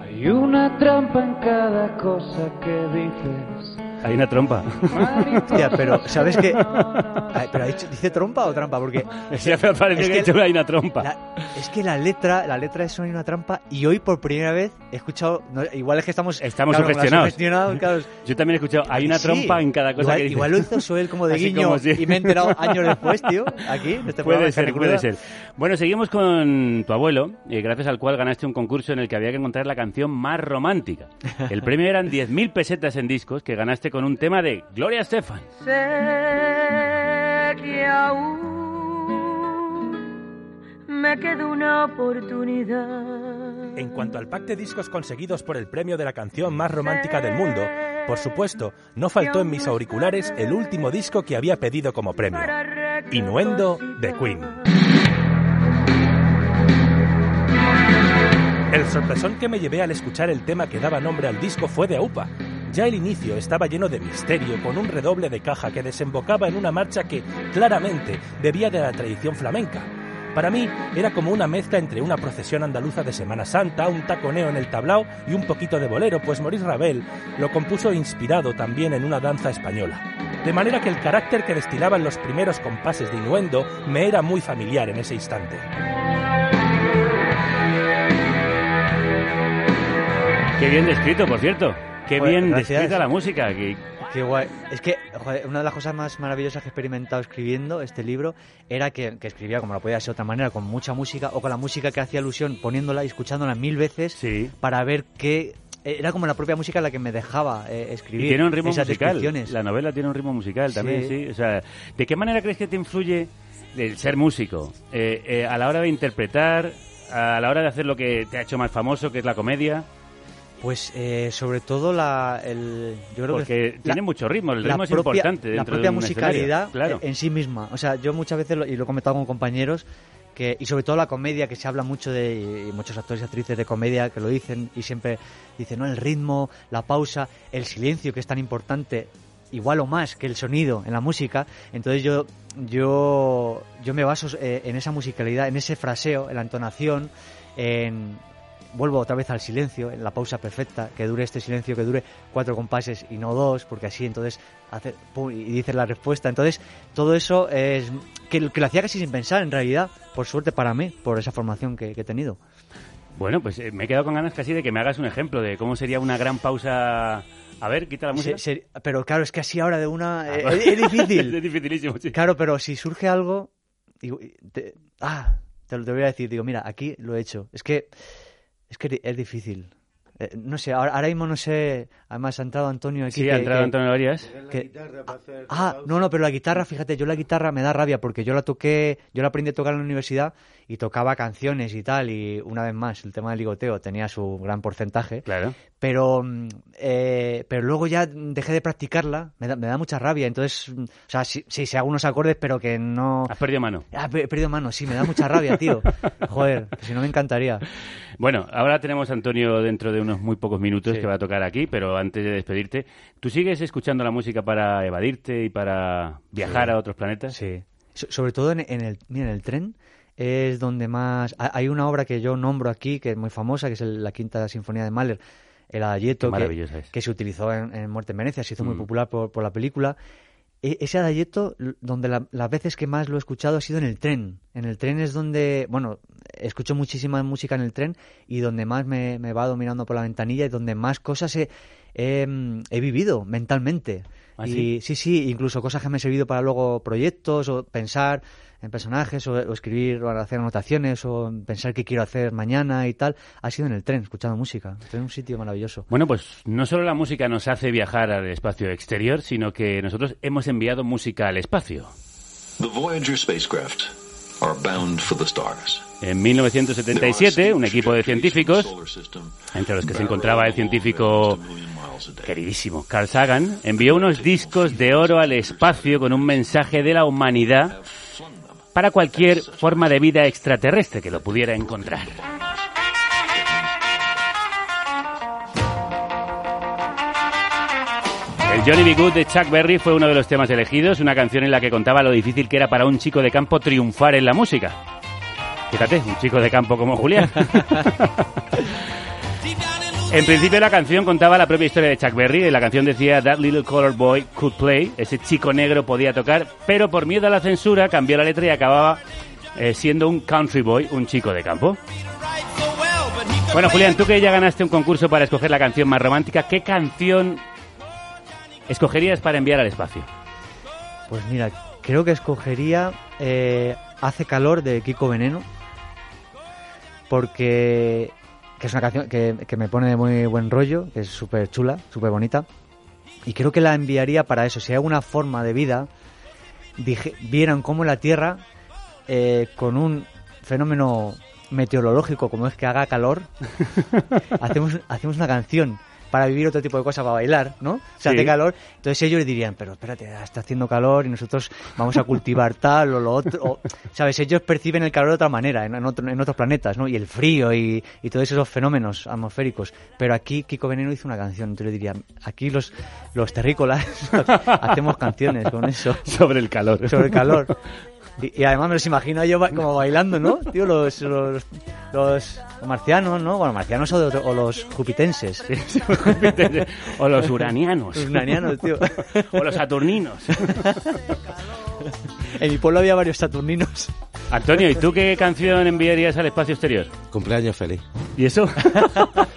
Hay una trampa en cada cosa que dices. Hay una trompa. Hostia, pero ¿sabes qué? Ay, ¿Pero ha dicho- dice trompa o trampa? Porque Ya me parece Es que, que- que hay una trompa. la- es que la letra, la letra es una trampa y hoy por primera vez he escuchado, no, igual es que estamos, Estamos claro, como la sugestionados. claro. Yo también he escuchado, hay una Sí. trompa en cada cosa igual, que dice. igual lo hizo Soel como de Así guiño como si- y me he enterado años después, tío, aquí, en este programa Puede de ser, Carne puede Cruda. ser. Bueno, seguimos con tu abuelo, eh, gracias al cual ganaste un concurso en el que había que encontrar la canción más romántica. El premio eran 10.000 pesetas en discos que ganaste con un tema de Gloria Estefan. Sé que aún me queda una oportunidad. En cuanto al pack de discos conseguidos por el premio de la canción más romántica del mundo, por supuesto, no faltó en mis auriculares el último disco que había pedido como premio, Innuendo de Queen. El sorpresón que me llevé al escuchar el tema que daba nombre al disco fue de AUPA. Ya el inicio estaba lleno de misterio, con un redoble de caja que desembocaba en una marcha que, claramente, bebía de la tradición flamenca. Para mí era como una mezcla entre una procesión andaluza de Semana Santa, un taconeo en el tablao y un poquito de bolero, pues Maurice Ravel lo compuso inspirado también en una danza española. De manera que el carácter que destilaban los primeros compases de Innuendo me era muy familiar en ese instante. Qué bien descrito, por cierto. Qué Joder, bien gracias. descrita la música. Que... Qué guay. Es que joder, una de las cosas más maravillosas que he experimentado escribiendo este libro era que, que escribía, como no podía ser de otra manera, con mucha música o con la música que hacía alusión, poniéndola y escuchándola mil veces Sí. para ver qué. Era como la propia música la que me dejaba eh, escribir Y tiene un ritmo esas musical. La novela tiene un ritmo musical Sí. también, sí. O sea, ¿de qué manera crees que te influye el ser músico eh, eh, a la hora de interpretar, a la hora de hacer lo que te ha hecho más famoso, que es la comedia? Pues eh, sobre todo la, el, yo creo Porque que la- tiene mucho ritmo, el ritmo es propia- importante la propia de un musicalidad. Claro. en sí misma. O sea, yo muchas veces, lo- y lo he comentado con compañeros, que, y sobre todo la comedia, que se habla mucho de, y muchos actores y actrices de comedia que lo dicen, y siempre dicen, ¿no? El ritmo, la pausa, el silencio, que es tan importante, igual o más que el sonido en la música. Entonces yo, yo, yo me baso eh, en esa musicalidad, en ese fraseo, en la entonación, en, vuelvo otra vez al silencio, en la pausa perfecta, que dure este silencio, que dure cuatro compases y no dos, porque así entonces hace pum, y dices la respuesta. Entonces, todo eso es que, que lo hacía casi sin pensar, en realidad, por suerte para mí, por esa formación que, que he tenido. Bueno, pues eh, me he quedado con ganas casi de que me hagas un ejemplo de cómo sería una gran pausa. A ver, quita la música. Se- se- pero claro, es que así ahora de una... eh, Ah, es, es difícil. es dificilísimo, sí. Claro, pero si surge algo... digo, te- ah, te lo te voy a decir. Digo, mira, aquí lo he hecho. Es que es, que es difícil. Eh, no sé, ahora, ahora mismo no sé... Además ha entrado Antonio aquí. Sí, que- ha entrado que- Antonio Arias. que- Ah, no, no, pero la guitarra, fíjate, yo la guitarra me da rabia porque yo la toqué, yo la aprendí a tocar en la universidad y tocaba canciones y tal, y una vez más, el tema del ligoteo tenía su gran porcentaje, Claro. pero, mm, eh, pero luego ya dejé de practicarla, me da, me da mucha rabia, entonces, mm, o sea, sí, sí, sé algunos acordes, pero que no... Has perdido mano. Ah, he perdido mano, sí, me da mucha rabia, tío. Joder, que si no me encantaría. Bueno, ahora tenemos a Antonio dentro de unos muy pocos minutos Sí. que va a tocar aquí, pero antes de despedirte, ¿tú sigues escuchando la música para evadirte y para viajar Sí. a otros planetas? Sí. So- sobre todo en, en el, mira, en el tren, es donde más... ha- Hay una obra que yo nombro aquí, que es muy famosa, que es el- la Quinta Sinfonía de Mahler, el Adagietto, Qué que, se utilizó en, en Muerte en Venecia, se hizo muy Mm. popular por, por la película. E- ese Adagietto, l- donde la- las veces que más lo he escuchado ha sido en el tren. En el tren es donde, bueno, escucho muchísima música en el tren y donde más me, me va dominando por la ventanilla y donde más cosas he, he, mm, he vivido mentalmente. ¿Ah, y sí, sí, incluso cosas que me han servido para luego proyectos o pensar en personajes o, o escribir o hacer anotaciones o pensar qué quiero hacer mañana y tal, ha sido en el tren, escuchando música. El tren es un sitio maravilloso. Bueno, pues no solo la música nos hace viajar al espacio exterior, sino que nosotros hemos enviado música al espacio. The Voyager spacecraft are bound for the stars. En 1977, un equipo de científicos, entre los que se encontraba el científico queridísimo Carl Sagan, envió unos discos de oro al espacio con un mensaje de la humanidad para cualquier forma de vida extraterrestre que lo pudiera encontrar. El Johnny B. Good de Chuck Berry fue uno de los temas elegidos, una canción en la que contaba lo difícil que era para un chico de campo triunfar en la música. Fíjate, un chico de campo como Julián. En principio la canción contaba la propia historia de Chuck Berry. La canción decía That little colored boy could play. Ese chico negro podía tocar, pero por miedo a la censura cambió la letra y acababa eh, siendo un country boy, un chico de campo. Bueno, Julián, tú que ya ganaste un concurso para escoger la canción más romántica, ¿qué canción escogerías para enviar al espacio? Pues mira, creo que escogería eh, Hace calor de Kiko Veneno, porque que es una canción que, que me pone de muy buen rollo, que es súper chula, súper bonita, y creo que la enviaría para eso. Si hay alguna forma de vida, dije- vieran cómo la Tierra, eh, con un fenómeno meteorológico como es que haga calor, hacemos, hacemos una canción para vivir otro tipo de cosas, para bailar, ¿no? Se Sí. hace calor, entonces ellos dirían, pero espérate, está haciendo calor y nosotros vamos a cultivar tal o lo otro. o- ¿Sabes? Ellos perciben el calor de otra manera, en, otro- en otros planetas, ¿no? Y el frío y, y todos esos fenómenos atmosféricos. Pero aquí Kiko Veneno hizo una canción, entonces le dirían, aquí los, los terrícolas hacemos canciones con eso. Sobre el calor. Sobre el calor. Y, y además me los imagino yo como bailando, ¿no? Tío, los, los, los marcianos, ¿no? Bueno, marcianos o, de- o los jupitenses. o los uranianos. Los uranianos, tío. o los saturninos. En mi pueblo había varios saturninos. Antonio, ¿y tú qué canción enviarías al espacio exterior? Cumpleaños feliz. ¿Y eso?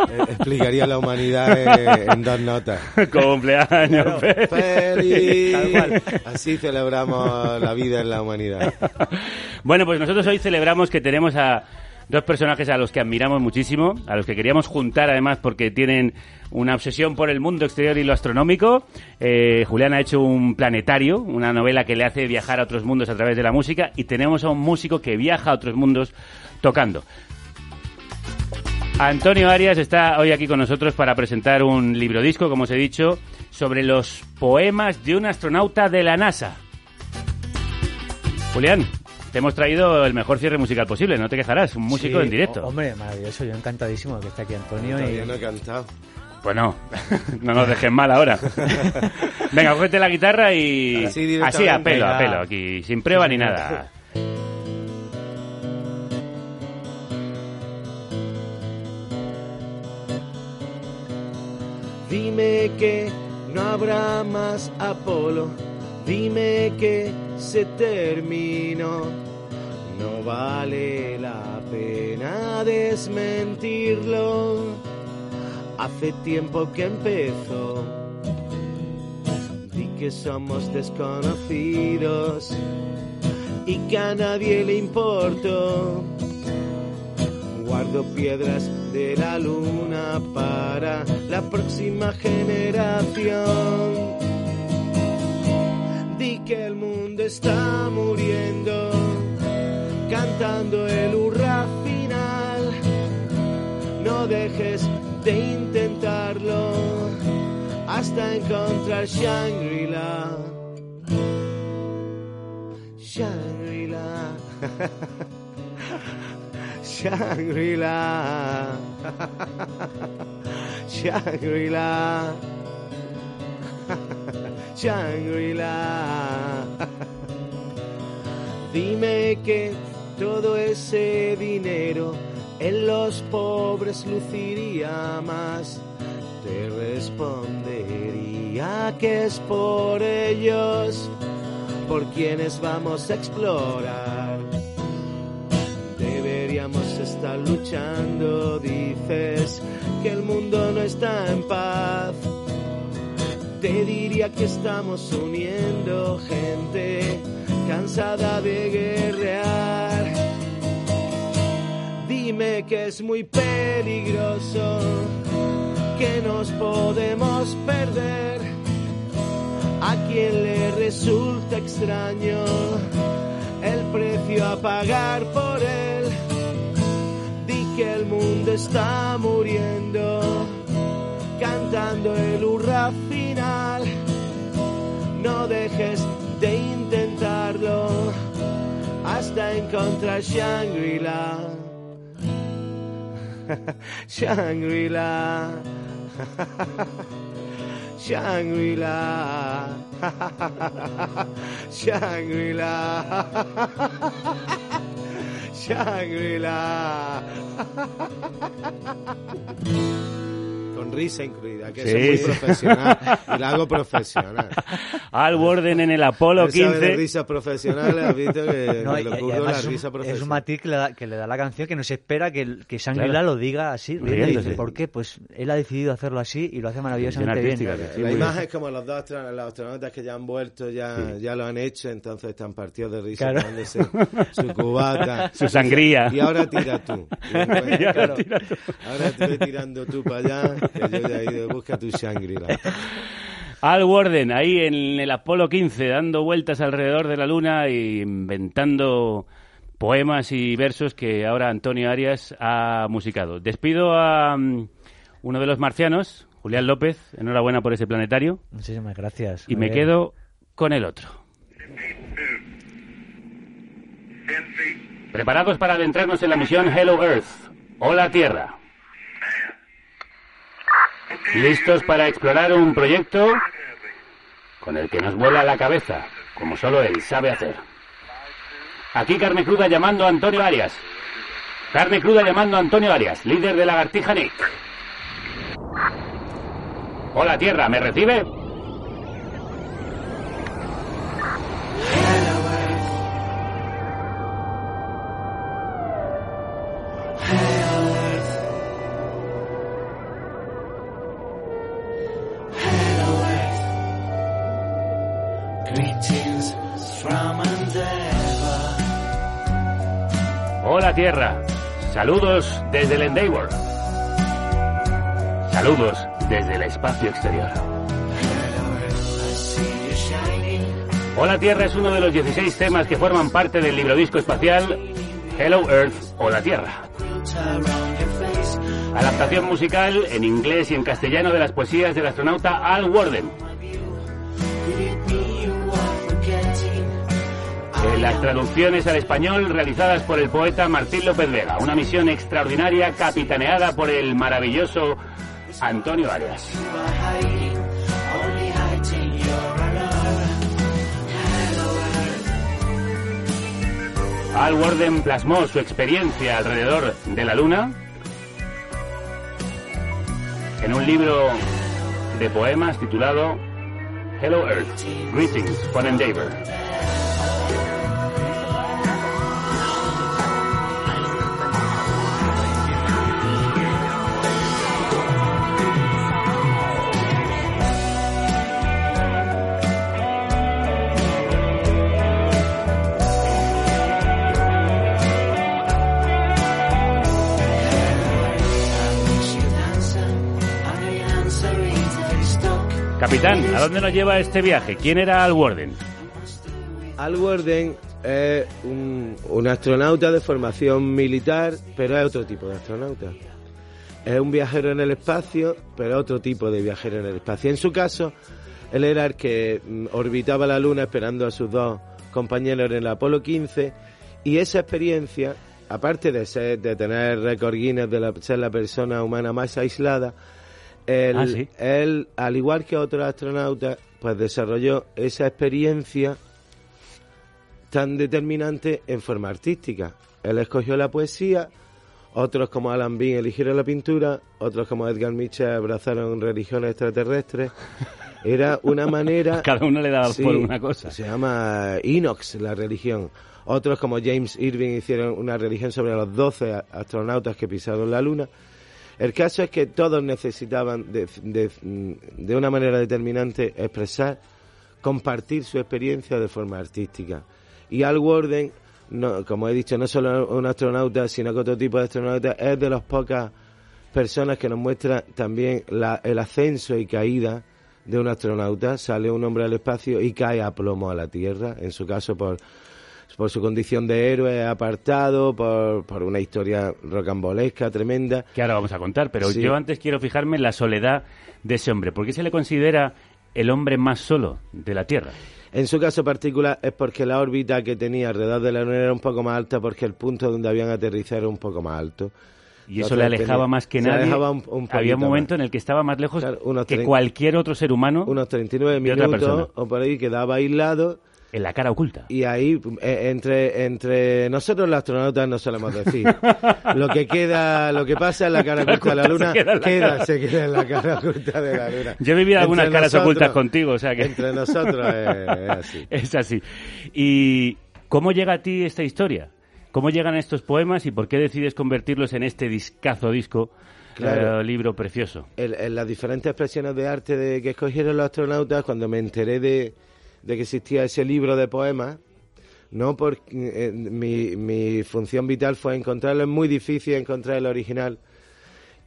Eh, Explicaría la humanidad eh, en dos notas. Cumpleaños feliz. Feliz. Tal cual. Así celebramos la vida en la humanidad. Bueno, pues nosotros hoy celebramos que tenemos a dos personajes a los que admiramos muchísimo, a los que queríamos juntar además porque tienen una obsesión por el mundo exterior y lo astronómico. Eh, Julián ha hecho un planetario, una novela que le hace viajar a otros mundos a través de la música y tenemos a un músico que viaja a otros mundos tocando. Antonio Arias está hoy aquí con nosotros para presentar un libro disco, como os he dicho, sobre los poemas de un astronauta de la NASA. Julián, te hemos traído el mejor cierre musical posible, no te quejarás, un músico Sí, en directo. ho- hombre, maravilloso, yo encantadísimo que esté aquí Antonio. Todavía y... no he cantado. Bueno, no nos dejes mal ahora. Venga, cógete la guitarra y Así a pelo, a pelo, aquí, sin prueba ni nada. Dime que no habrá más Apolo, dime que se terminó. No vale la pena desmentirlo. Hace tiempo que empezó. Di que somos desconocidos y que a nadie le importó. Guardo piedras de la luna para la próxima generación. Di que el mundo está muriendo, cantando el hurra final. No dejes de intentarlo hasta encontrar Shangri-La. Shangri-La. Shangri-La. Shangri-La. Shangri-La. Dime que todo ese dinero en los pobres luciría más. Te respondería que es por ellos, por quienes vamos a explorar. Deberíamos estar luchando, dices que el mundo no está en paz. Te diría que estamos uniendo gente cansada de guerrear. Dime que es muy peligroso, que nos podemos perder. A quien le resulta extraño el precio a pagar por él. Di que el mundo está muriendo, cantando el hurra final. No dejes de intentarlo hasta encontrar Shangri-La. Shangri-La. Shangri-La. Shangri-La. Shangri-La. Con risa incluida, que Sí. eso es muy profesional. Y la hago profesional. Al Warden en el Apolo Esa de 15. risas profesionales, has visto que, No, y ocurre la es un- risa es un profesional. matiz que le, da, que le da la canción que no se espera que, que Shangri-La Claro. lo diga así. Riéndose. ¿Por qué? Pues él ha decidido hacerlo así y lo hace maravillosamente bien. sí, La imagen es como los dos astra- los astronautas que ya han vuelto, ya, ya lo han hecho, entonces están partidos de risa Claro. su cubata. Su sangría. Y ahora tira tú. Y después, Y ahora claro, tira tú. ahora te voy tirando tú para allá, que yo ya he ido, busca tu Shangri-La. Al Warden, ahí en el Apolo 15, dando vueltas alrededor de la luna e inventando poemas y versos que ahora Antonio Arias ha musicado. Despido a mm, uno de los marcianos, Julián López, enhorabuena por ese planetario, Muchísimas gracias. y me quedo con el otro. Preparados para adentrarnos en la misión Hello Earth. Hola Tierra. ¿Listos para explorar un proyecto con el que nos vuela la cabeza, como solo él sabe hacer? Aquí Carne Cruda llamando a Antonio Arias. Carne Cruda llamando a Antonio Arias, líder de Lagartija Nick. Hola Tierra, ¿me recibe? Hola Tierra, saludos desde el Endeavour. Saludos desde el espacio exterior. Hola Tierra es uno de los 16 temas que forman parte del libro disco espacial Hello Earth, Hola Tierra. Adaptación musical en inglés y en castellano de las poesías del astronauta Al Warden. Las traducciones al español realizadas por el poeta Martín López Vega, una misión extraordinaria capitaneada por el maravilloso Antonio Arias. Al Warden plasmó su experiencia alrededor de la Luna en un libro de poemas titulado Hello Earth, Greetings from Endeavour. Capitán, ¿a dónde nos lleva este viaje? ¿Quién era Al Warden? Al Warden es un, astronauta de formación militar, pero es otro tipo de astronauta. Es un viajero en el espacio, pero otro tipo de viajero en el espacio. En su caso, él era el que mm, orbitaba la Luna esperando a sus dos compañeros en el Apolo 15 y esa experiencia, aparte de ser, de tener récord Guinness de la- ser la persona humana más aislada, él, Ah, ¿sí? él, al igual que otros astronautas, pues desarrolló esa experiencia tan determinante en forma artística. Él escogió la poesía, otros como Alan Bean eligieron la pintura, otros como Edgar Mitchell abrazaron religiones extraterrestres. Era una manera... Cada uno le daba Sí, por una cosa. Se llama Inox la religión. Otros como James Irving hicieron una religión sobre los 12 a- astronautas que pisaron la Luna. El caso es que todos necesitaban de, de- de una manera determinante expresar, compartir su experiencia de forma artística. Y Al Warden, no, como he dicho, no solo un astronauta, sino que otro tipo de astronauta, es de las pocas personas que nos muestra también la- el ascenso y caída de un astronauta. Sale un hombre al espacio y cae a plomo a la Tierra, en su caso por, por su condición de héroe apartado, por, por una historia rocambolesca, tremenda. Que ahora vamos a contar, pero Sí. yo antes quiero fijarme en la soledad de ese hombre. ¿Por qué se le considera el hombre más solo de la Tierra? En su caso particular es porque la órbita que tenía alrededor de la Luna era un poco más alta porque el punto donde habían aterrizado era un poco más alto. Y eso Entonces, le alejaba tenía- más que se nadie. alejaba un- un Había un momento más. en el que estaba más lejos Claro, que cualquier otro ser humano Unos 39 de otra persona. minutos o por ahí quedaba aislado. En la cara oculta. Y ahí, eh, entre, entre nosotros los astronautas no solemos decir. lo que queda, lo que pasa en la cara oculta de la Luna, Se queda la queda, se queda en la cara oculta de la Luna. Yo he vivido algunas caras nosotros- ocultas contigo, o sea que... Entre nosotros es, es así. Es así. ¿Y cómo llega a ti esta historia? ¿Cómo llegan estos poemas y por qué decides convertirlos en este discazo disco, Claro. eh, libro precioso? en, en las diferentes expresiones de arte de, que escogieron los astronautas, cuando me enteré de, de que existía ese libro de poemas, no porque eh, mi, mi función vital fue encontrarlo, es muy difícil encontrar el original,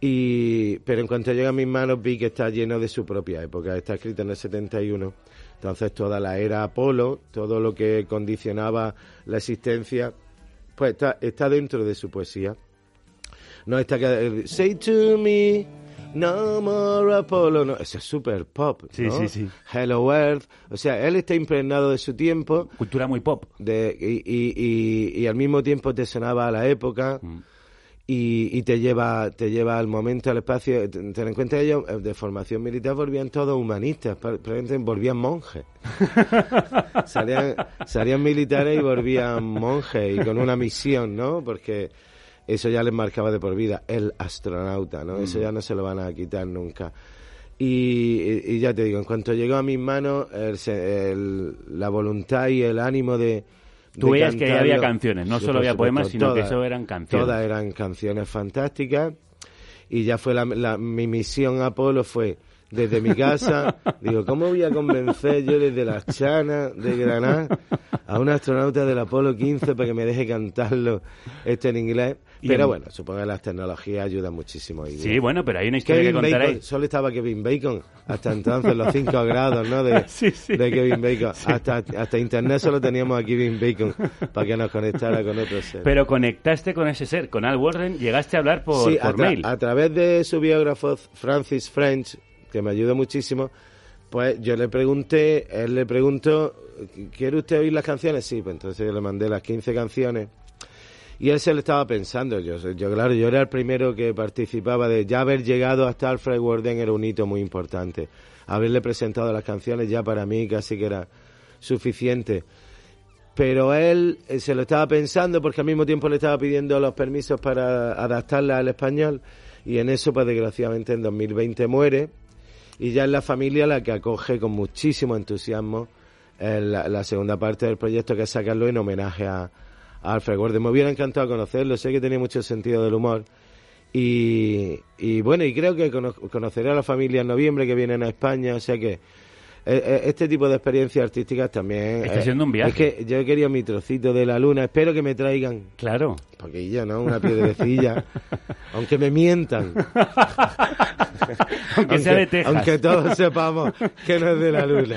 y, pero en cuanto llega a mis manos vi que está lleno de su propia época, está escrito en el 71, entonces toda la era Apolo, todo lo que condicionaba la existencia, pues está, está dentro de su poesía. No está que eh, say to me no more Apollo, no, eso es super pop, Sí, ¿no? sí, sí. Hello Earth, o sea, él está impregnado de su tiempo. Cultura muy pop. De, y, y, y, y al mismo tiempo te sonaba a la época Mm. y, y te lleva te lleva al momento, al espacio. Ten en cuenta ellos eh, de formación militar volvían todos humanistas, probablemente volvían monjes. salían, salían militares y volvían monjes y con una misión, ¿no? Porque eso ya les marcaba de por vida el astronauta, ¿no? Eso ya no se lo van a quitar nunca. Y, y- ya te digo, en cuanto llegó a mis manos, el el- la voluntad y el ánimo de... Tú veías que había canciones, no Sí, solo había supuesto, poemas, sino que eso eran canciones. Todas eran canciones fantásticas y ya fue la, la- mi misión Apolo fue desde mi casa, digo, ¿cómo voy a convencer yo desde las chanas de Granada a un astronauta del Apolo 15 para que me deje cantarlo esto en inglés? Pero en- bueno, supongo que las tecnologías ayudan muchísimo. ahí. Sí, bueno, pero hay una historia Kevin que contar Bacon, ahí. solo estaba Kevin Bacon, hasta entonces los cinco grados, ¿no? De, de Kevin Bacon. Hasta, hasta internet solo teníamos a Kevin Bacon para que nos conectara con otros seres. Pero conectaste con ese ser, con Al Warden, llegaste a hablar por, sí, por a, mail. a través de su biógrafo Francis French, que me ayudó muchísimo, pues yo le pregunté, él le preguntó, ¿quiere usted oír las canciones? Sí, pues entonces yo le mandé las 15 canciones. Y él se lo estaba pensando, yo, yo claro, yo era el primero que participaba de ya haber llegado hasta Alfred Warden era un hito muy importante. Haberle presentado las canciones ya para mí casi que era suficiente pero él eh, se lo estaba pensando porque al mismo tiempo le estaba pidiendo los permisos para adaptarla al español y en eso pues desgraciadamente en 2020 muere y ya es la familia la que acoge con muchísimo entusiasmo eh, la, la segunda parte del proyecto que es sacarlo en homenaje a, a Alfred Gordon. Me hubiera encantado conocerlo, sé que tenía mucho sentido del humor y, y bueno, y creo que cono- conoceré a la familia en noviembre que vienen a España, o sea que eh, eh, este tipo de experiencias artísticas también... Está siendo un viaje. Es que yo he querido mi trocito de la luna, espero que me traigan... Claro. Porque ¿no? Una piedrecilla, aunque me mientan. Aunque sea de Texas. Aunque todos sepamos que no es de la luna.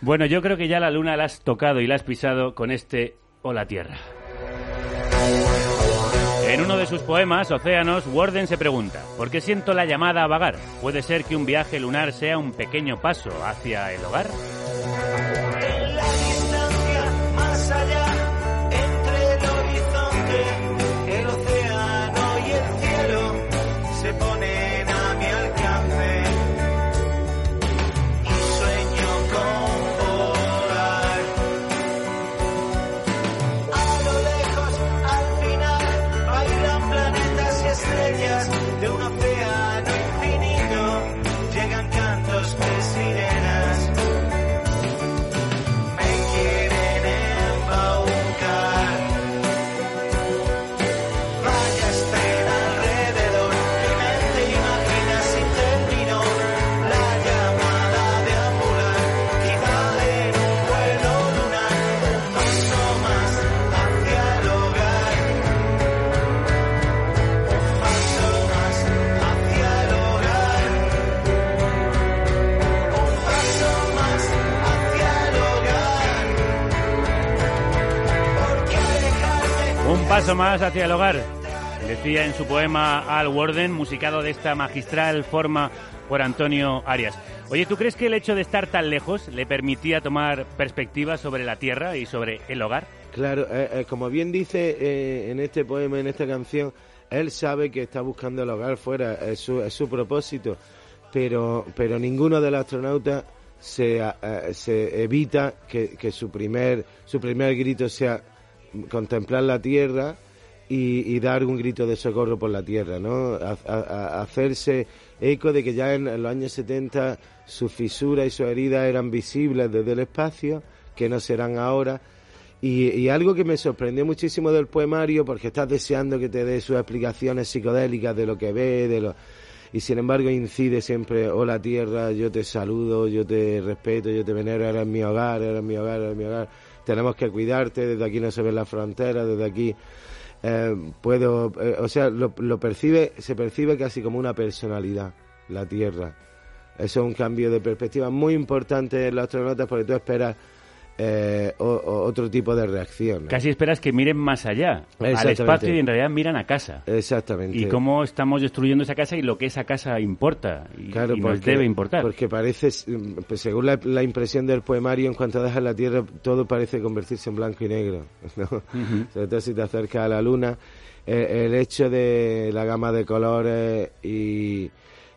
Bueno, yo creo que ya la luna la has tocado y la has pisado con este Hola Tierra. En uno de sus poemas, Océanos, Warden se pregunta, ¿por qué siento la llamada a vagar? ¿Puede ser que un viaje lunar sea un pequeño paso hacia el hogar? Más hacia el hogar. Decía en su poema Al Warden, musicado de esta magistral forma por Antonio Arias. Oye, ¿tú crees que el hecho de estar tan lejos le permitía tomar perspectiva sobre la tierra y sobre el hogar? Claro, eh, eh, como bien dice eh, en este poema, en esta canción, él sabe que está buscando el hogar fuera, es su, propósito, pero, pero ninguno de los astronautas se, se evita que, que su, primer, su primer grito sea contemplar la tierra y, dar un grito de socorro por la tierra, ¿no? A- a- hacerse eco de que ya en, en los años 70 sus fisuras y sus heridas eran visibles desde el espacio, que no serán ahora. Y, y algo que me sorprendió muchísimo del poemario, porque estás deseando que te dé sus explicaciones psicodélicas de lo que ve, de lo y sin embargo incide siempre, hola tierra, yo te saludo, yo te respeto, yo te venero, eres mi hogar, eres mi hogar, eres mi hogar, tenemos que cuidarte, desde aquí no se ven las fronteras, desde aquí eh, puedo, eh, o sea, lo, lo percibe, se percibe casi como una personalidad, la tierra. Eso es un cambio de perspectiva muy importante en los astronautas porque tú esperas eh, o- o otro tipo de reacción. ¿no? Casi esperas que miren más allá, al espacio y en realidad miran a casa. Exactamente. Y cómo estamos destruyendo esa casa y lo que esa casa importa y, Claro, y nos porque, debe importar. Porque parece, mm, pues, según la, la impresión del poemario, en cuanto dejas la Tierra, todo parece convertirse en blanco y negro. ¿no? Sobre todo si te acercas a la Luna. Eh, el hecho de la gama de colores y,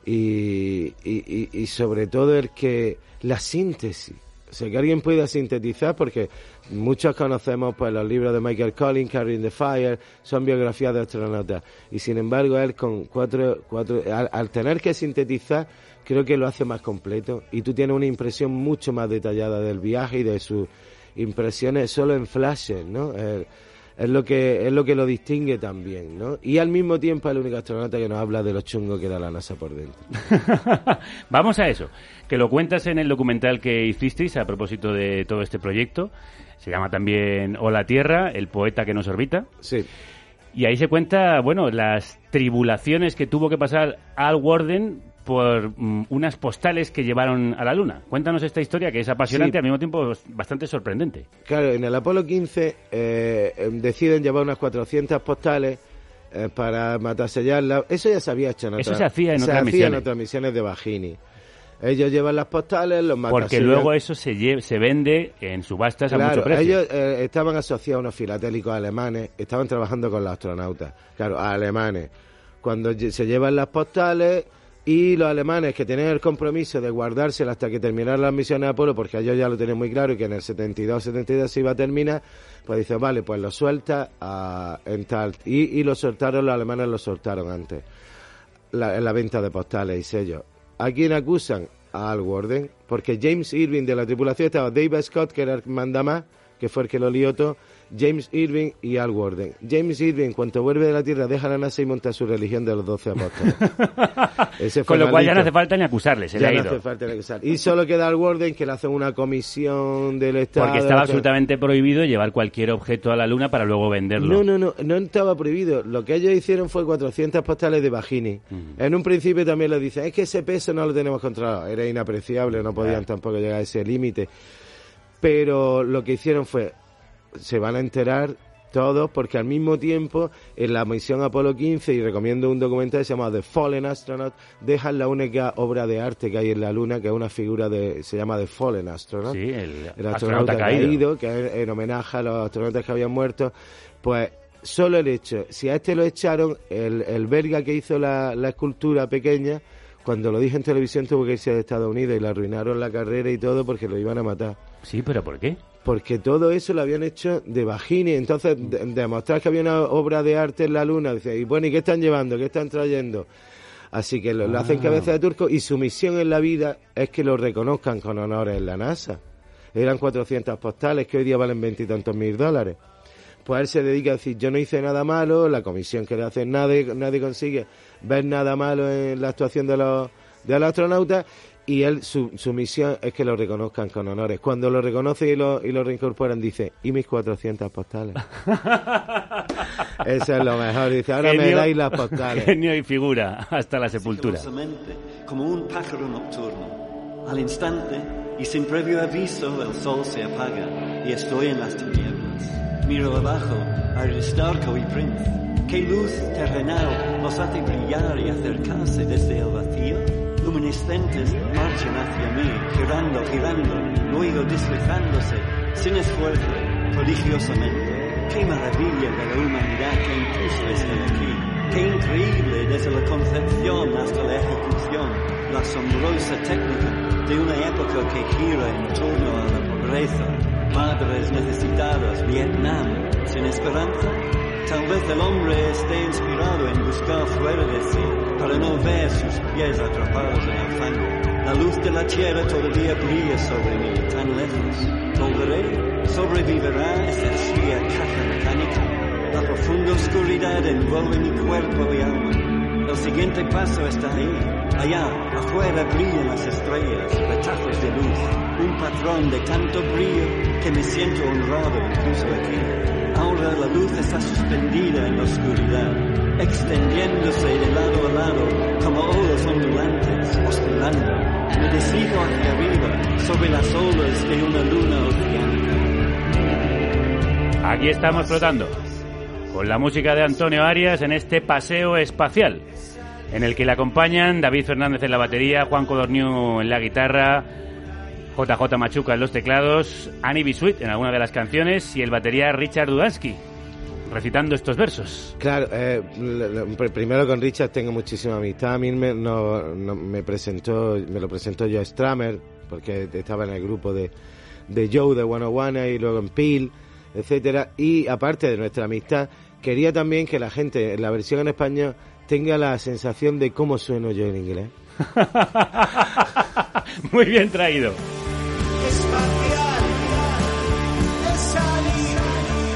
y- y- y sobre todo el que la síntesis. Que alguien pueda sintetizar, porque muchos conocemos pues los libros de Michael Collins, Carrying the Fire, son biografías de astronautas. Y sin embargo, él con cuatro, cuatro al, al tener que sintetizar, creo que lo hace más completo. Y tú tienes una impresión mucho más detallada del viaje y de sus impresiones solo en flashes, ¿no? Eh, es lo que es lo que lo distingue también, ¿no? Y al mismo tiempo es el único astronauta que nos habla de lo chungo que era la NASA por dentro. Vamos a eso, que lo cuentas en el documental que hicisteis a propósito de todo este proyecto. Se llama también Hola Tierra, el poeta que nos orbita. Sí. Y ahí se cuenta, bueno, las tribulaciones que tuvo que pasar Al Warden por mm, unas postales que llevaron a la Luna. Cuéntanos esta historia que es apasionante Sí. y al mismo tiempo bastante sorprendente. Claro, en el Apolo 15 eh, eh, deciden llevar unas 400 postales eh, para matasellarlas. Eso ya se había hecho en Eso otras se hacía en se otras hacía misiones. en otras misiones de Bajini. Ellos llevan las postales, los Porque matasellan. luego eso se, lle- se vende en subastas a mucho precio. ellos eh, estaban asociados a unos filatélicos alemanes, estaban trabajando con los astronautas, claro, alemanes. Cuando se llevan las postales y los alemanes que tenían el compromiso de guardárselas hasta que terminaran las misiones de Apolo, porque ellos ya lo tenían muy claro y que en el 72-73 se iba a terminar, pues dicen, vale, pues lo suelta a, en tal. Y, y lo soltaron, los alemanes lo soltaron antes, la, en la venta de postales y sellos. ¿A quién acusan? Al Warden, porque James Irving de la tripulación estaba David Scott, que era el mandamás, que fue el que lo lió todo, James Irving y Al Warden. James Irving, cuando vuelve de la Tierra, deja la NASA y monta su religión de los doce apóstoles. Ese Con lo cual ya no hace falta ni acusarles, se le Ya no hace falta ni acusar. Y solo queda Al Warden, que le hace una comisión del Estado. Porque estaba absolutamente prohibido llevar cualquier objeto a la Luna para luego venderlo. no, no, no, no estaba prohibido. Lo que ellos hicieron fue 400 postales de Bajini. En un principio también les dicen, es que ese peso no lo tenemos controlado. Era inapreciable, no podían tampoco llegar a ese límite. Pero lo que hicieron fue, se van a enterar todos, porque al mismo tiempo, en la misión Apolo 15, y recomiendo un documental que se llama The Fallen Astronaut, dejan la única obra de arte que hay en la Luna, que es una figura de, se llama The Fallen Astronaut. Sí, el astronauta, astronauta caído. que es en homenaje a los astronautas que habían muerto, pues solo el hecho, si a este lo echaron, el, el belga que hizo la, la escultura pequeña, cuando lo dije en televisión tuvo que irse a Estados Unidos y le arruinaron la carrera y todo porque lo iban a matar. Sí, pero ¿por qué? Porque todo eso lo habían hecho de Bajini. Entonces, de- demostrar que había una obra de arte en la Luna. Dice, y bueno, ¿y qué están llevando? ¿Qué están trayendo? Así que lo, lo hacen Ah. cabeza de turco y su misión en la vida es que lo reconozcan con honores en la NASA. Eran 400 postales que hoy día valen veintitantos mil dólares. Pues él se dedica a decir, yo no hice nada malo, la comisión que le hacen, nadie, nadie consigue ver nada malo en la actuación de los, de los astronautas y él, su, su misión es que lo reconozcan con honores. Cuando lo reconoce y lo, y lo reincorporan, dice, ¿y mis 400 postales? Eso es lo mejor. Dice, ahora me Genio- dais las postales. Genio y figura hasta la sepultura. Como un pájaro nocturno. Al instante y sin previo aviso el sol se apaga y estoy en las tinieblas. Miro abajo, Aristarco y Prince. ¿Qué luz terrenal nos hace brillar y acercarse desde el vacío? Luminiscentes marchan hacia mí, girando, girando, luego deslizándose, sin esfuerzo, prodigiosamente. ¡Qué maravilla de la humanidad que incluso estoy aquí! ¡Qué increíble desde la concepción hasta la ejecución! La asombrosa técnica de una época que gira en torno a la pobreza, madres necesitadas, Vietnam, sin esperanza. Tal vez el hombre esté inspirado en buscar fuera de sí para no ver sus pies atrapados en el fango. La luz de la tierra todavía brilla sobre mí, tan lejos. ¿Volveré? ¿Sobrevivirá esa fría caja mecánica? La profunda oscuridad envuelve mi cuerpo y alma. El siguiente paso está ahí. Allá, afuera brillan las estrellas, retazos de luz. Un patrón de tanto brillo que me siento honrado incluso aquí. Ahora la luz está suspendida en la oscuridad, extendiéndose de lado a lado como olas ondulantes, oscilando. Me desigo hacia arriba sobre las olas de una luna oceánica. Aquí estamos flotando, con la música de Antonio Arias en este paseo espacial, en el que le acompañan David Fernández en la batería, Juan Codorniu en la guitarra, JJ Machuca en los teclados, Annie Bisuit en alguna de las canciones y el batería Richard Dudansky recitando estos versos. Claro, eh, primero con Richard tengo muchísima amistad. A mí me, no- no- me presentó, me lo presentó Joe Stramer, porque estaba en el grupo de, de Joe de One One y luego en Peel, etcétera. Y aparte de nuestra amistad, quería también que la gente en la versión en español tenga la sensación de cómo sueno yo en inglés. Muy bien traído.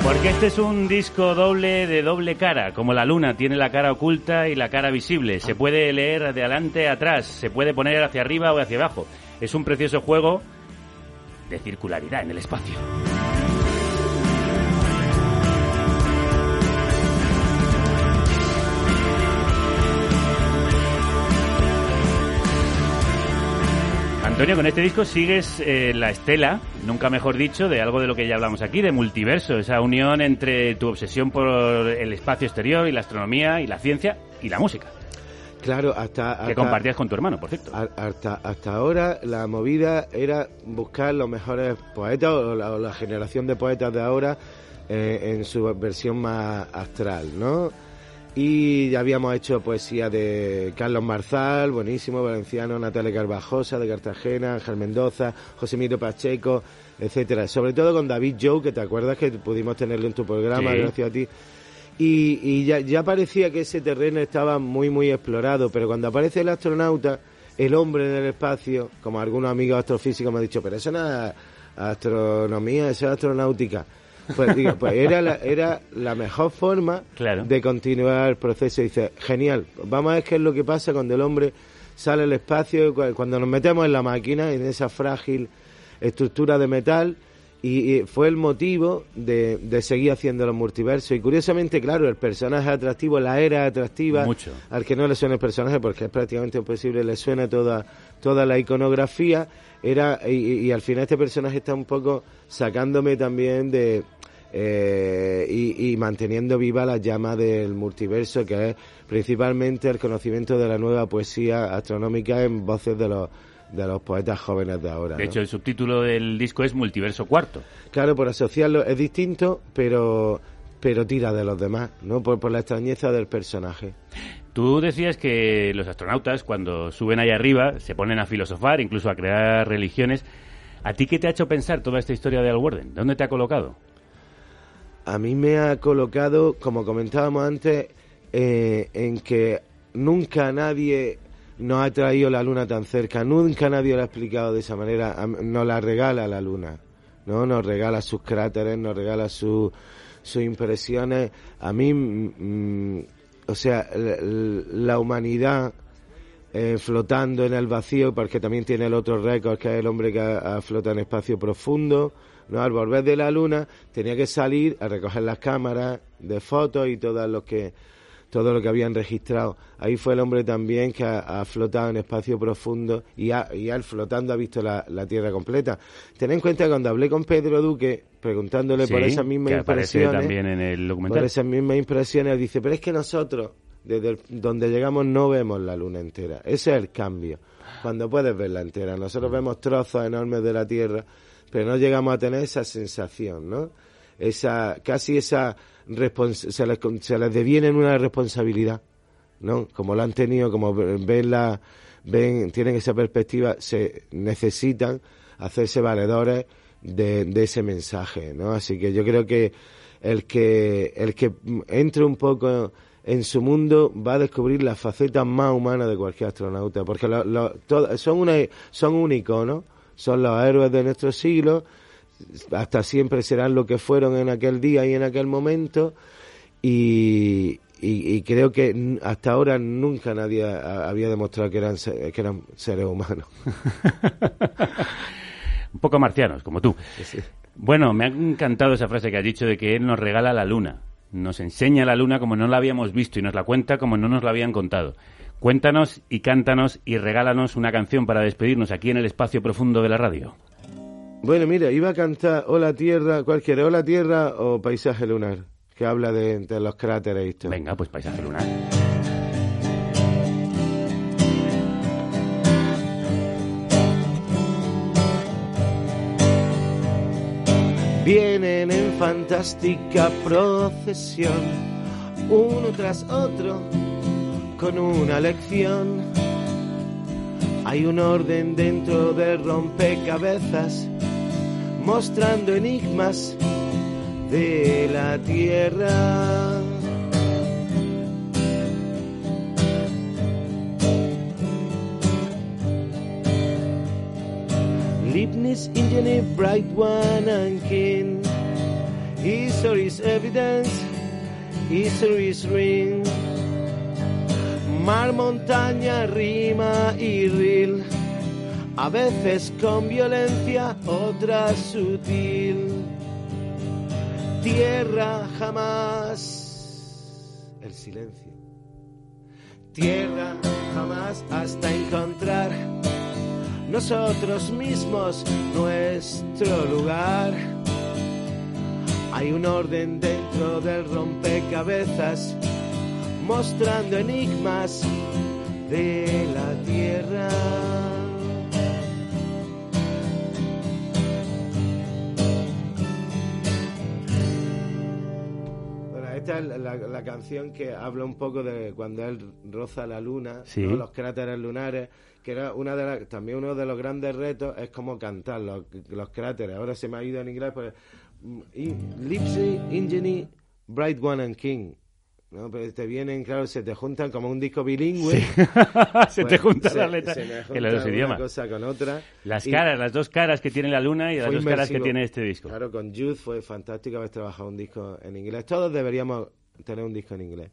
Porque este es un disco doble de doble cara, como la luna tiene la cara oculta y la cara visible. Se puede leer de adelante a atrás, se puede poner hacia arriba o hacia abajo. Es un precioso juego de circularidad en el espacio. Antonio, con este disco sigues eh, la estela, nunca mejor dicho, de algo de lo que ya hablamos aquí, de multiverso, esa unión entre tu obsesión por el espacio exterior y la astronomía y la ciencia y la música, Claro, hasta... que hasta- compartías con tu hermano, por cierto. Hasta, hasta ahora la movida era buscar los mejores poetas o la, o la generación de poetas de ahora eh, en su versión más astral, ¿no? Y ya habíamos hecho poesía de Carlos Marzal, buenísimo, valenciano, Natalia Carvajosa de Cartagena, Ángel Mendoza, José Miro Pacheco, etcétera. Sobre todo con David Joe, que te acuerdas que pudimos tenerlo en tu programa, Sí. gracias a ti. Y, y ya, ya parecía que ese terreno estaba muy, muy explorado, pero cuando aparece el astronauta, el hombre en el espacio, como algunos amigos astrofísicos me han dicho, pero eso no es astronomía, eso es astronáutica. Pues, digo, pues era, la, era la mejor forma de continuar el proceso. Y dice, genial, vamos a ver qué es lo que pasa cuando el hombre sale al espacio, cu- cuando nos metemos en la máquina, en esa frágil estructura de metal, y, y fue el motivo de, de seguir haciendo los multiversos. Y curiosamente, claro, el personaje atractivo, la era atractiva, Mucho. al que no le suena el personaje, porque es prácticamente imposible, le suena toda, toda la iconografía, era y, y- y al final este personaje está un poco sacándome también de... eh, y, y manteniendo viva la llama del multiverso, que es principalmente el conocimiento de la nueva poesía astronómica en voces de los, de los poetas jóvenes de ahora. De ¿no? hecho, el subtítulo del disco es Multiverso Cuarto. Claro, por asociarlo es distinto, pero pero tira de los demás, ¿no? Por, por la extrañeza del personaje. Tú decías que los astronautas, cuando suben ahí arriba, se ponen a filosofar, incluso a crear religiones. ¿A ti qué te ha hecho pensar toda esta historia de Al Warden? ¿Dónde te ha colocado? A mí me ha colocado, como comentábamos antes, eh, en que nunca nadie nos ha traído la luna tan cerca, nunca nadie lo ha explicado de esa manera, nos la regala la luna, ¿no? Nos regala sus cráteres, nos regala su- sus impresiones. A mí, mm, o sea, la humanidad eh, flotando en el vacío, porque también tiene el otro récord, que es el hombre que ha flota en espacio profundo, ¿no? Al volver de la luna tenía que salir a recoger las cámaras de fotos y todas los que todo lo que habían registrado. Ahí fue el hombre también que ha, ha flotado en espacio profundo y, ha, y al flotando ha visto la, la Tierra completa. Ten en cuenta que cuando hablé con Pedro Duque, preguntándole por esas mismas que impresiones, también en el documental. por esas mismas impresiones, él dice, pero es que nosotros, desde el- donde llegamos, no vemos la luna entera. Ese es el cambio. Cuando puedes verla entera. Nosotros vemos trozos enormes de la Tierra, pero no llegamos a tener esa sensación, ¿no? Esa, casi esa se les, se les deviene en una responsabilidad, ¿no? Como lo han tenido, como ven la, ven, tienen esa perspectiva, se necesitan hacerse valedores de, ese mensaje, ¿no? Así que yo creo que el que, el que entre un poco en su mundo va a descubrir las facetas más humanas de cualquier astronauta, porque lo- lo- son, una, son un icono, son los héroes de nuestro siglo, hasta siempre serán lo que fueron en aquel día y en aquel momento, y, y- y creo que hasta ahora nunca nadie ha- había demostrado que eran, que eran seres humanos. Un poco marcianos, como tú. Bueno, me ha encantado esa frase que has dicho de que él nos regala la luna. Nos enseña la luna como no la habíamos visto y nos la cuenta como no nos la habían contado. Cuéntanos y cántanos y regálanos una canción para despedirnos aquí en el espacio profundo de la radio. Bueno, mira, iba a cantar Hola Tierra, cualquiera, Hola Tierra o Paisaje Lunar, que habla de, de los cráteres y esto. Venga, pues Paisaje Lunar. Vienen en fantástica procesión, uno tras otro, con una lección. Hay un orden dentro del rompecabezas, mostrando enigmas de la tierra. Leibniz, Ingenie, Bright One and King. History's evidence, history's ring. Mar, montaña, rima y ril. A veces con violencia, otras sutil. Tierra jamás. El silencio. Tierra jamás hasta encontrar nosotros mismos nuestro lugar. Hay un orden dentro del rompecabezas, mostrando enigmas de la tierra. Bueno, esta es la, la canción que habla un poco de cuando él roza la luna, Sí. ¿no? los cráteres lunares, que era una de las, también uno de los grandes retos es cómo cantar los, los cráteres. Ahora se me ha ido en inglés, pues mm, Lipsy, Ingenie, Bright One and King. ¿No? Pero te vienen, claro, se te juntan como un disco bilingüe. Se te juntan las letras en los dos idiomas. cosa con otra. Las Y- caras, las dos caras que tiene la luna y las dos caras que tiene este disco. Claro, con Youth fue fantástico haber trabajado un disco en inglés. Todos deberíamos tener un disco en inglés.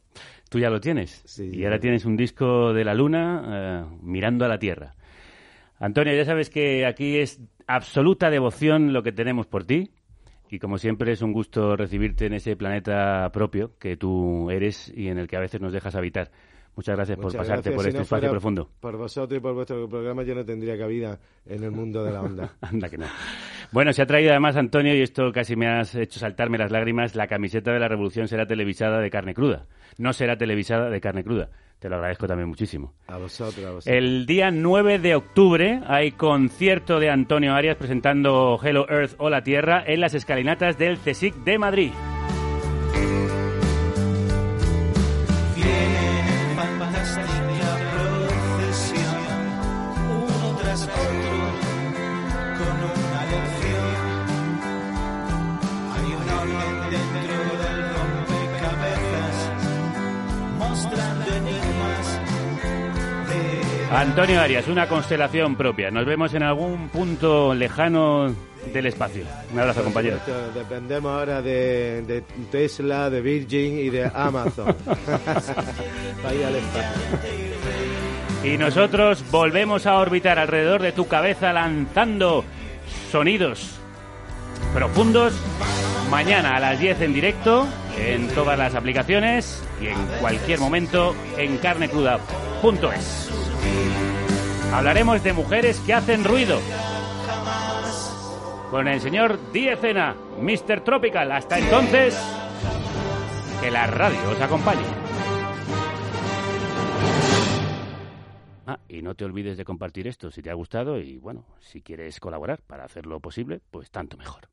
Tú ya lo tienes. Sí, y ahora tienes un disco de la luna eh, mirando a la Tierra. Antonio, ya sabes que aquí es absoluta devoción lo que tenemos por ti. Y como siempre es un gusto recibirte en ese planeta propio que tú eres y en el que a veces nos dejas habitar. Muchas gracias por pasarte gracias. por Si este no espacio profundo. Por vosotros y por vuestro programa yo no tendría cabida en el mundo de la onda. Anda que no. Bueno, se ha traído además, Antonio, y esto casi me has hecho saltarme las lágrimas, la camiseta de la Revolución será televisada de carne cruda. No será televisada de carne cruda. Te lo agradezco también muchísimo. A vosotros, a vosotros. El día 9 de octubre hay concierto de Antonio Arias presentando Hello Earth o la Tierra en las escalinatas del CSIC de Madrid. Antonio Arias, una constelación propia. Nos vemos en algún punto lejano del espacio. Un abrazo, compañero. dependemos ahora de, de Tesla, de Virgin y de Amazon. Para ir al espacio. Y nosotros volvemos a orbitar alrededor de tu cabeza lanzando sonidos profundos. Mañana a las 10 en directo en todas las aplicaciones y en cualquier momento en carnecruda.es. Hablaremos de mujeres que hacen ruido. Con el señor Diecena, Mr. Tropical. Hasta entonces, que la radio os acompañe. Ah, y no te olvides de compartir esto si te ha gustado y bueno, si quieres colaborar para hacerlo posible, pues tanto mejor.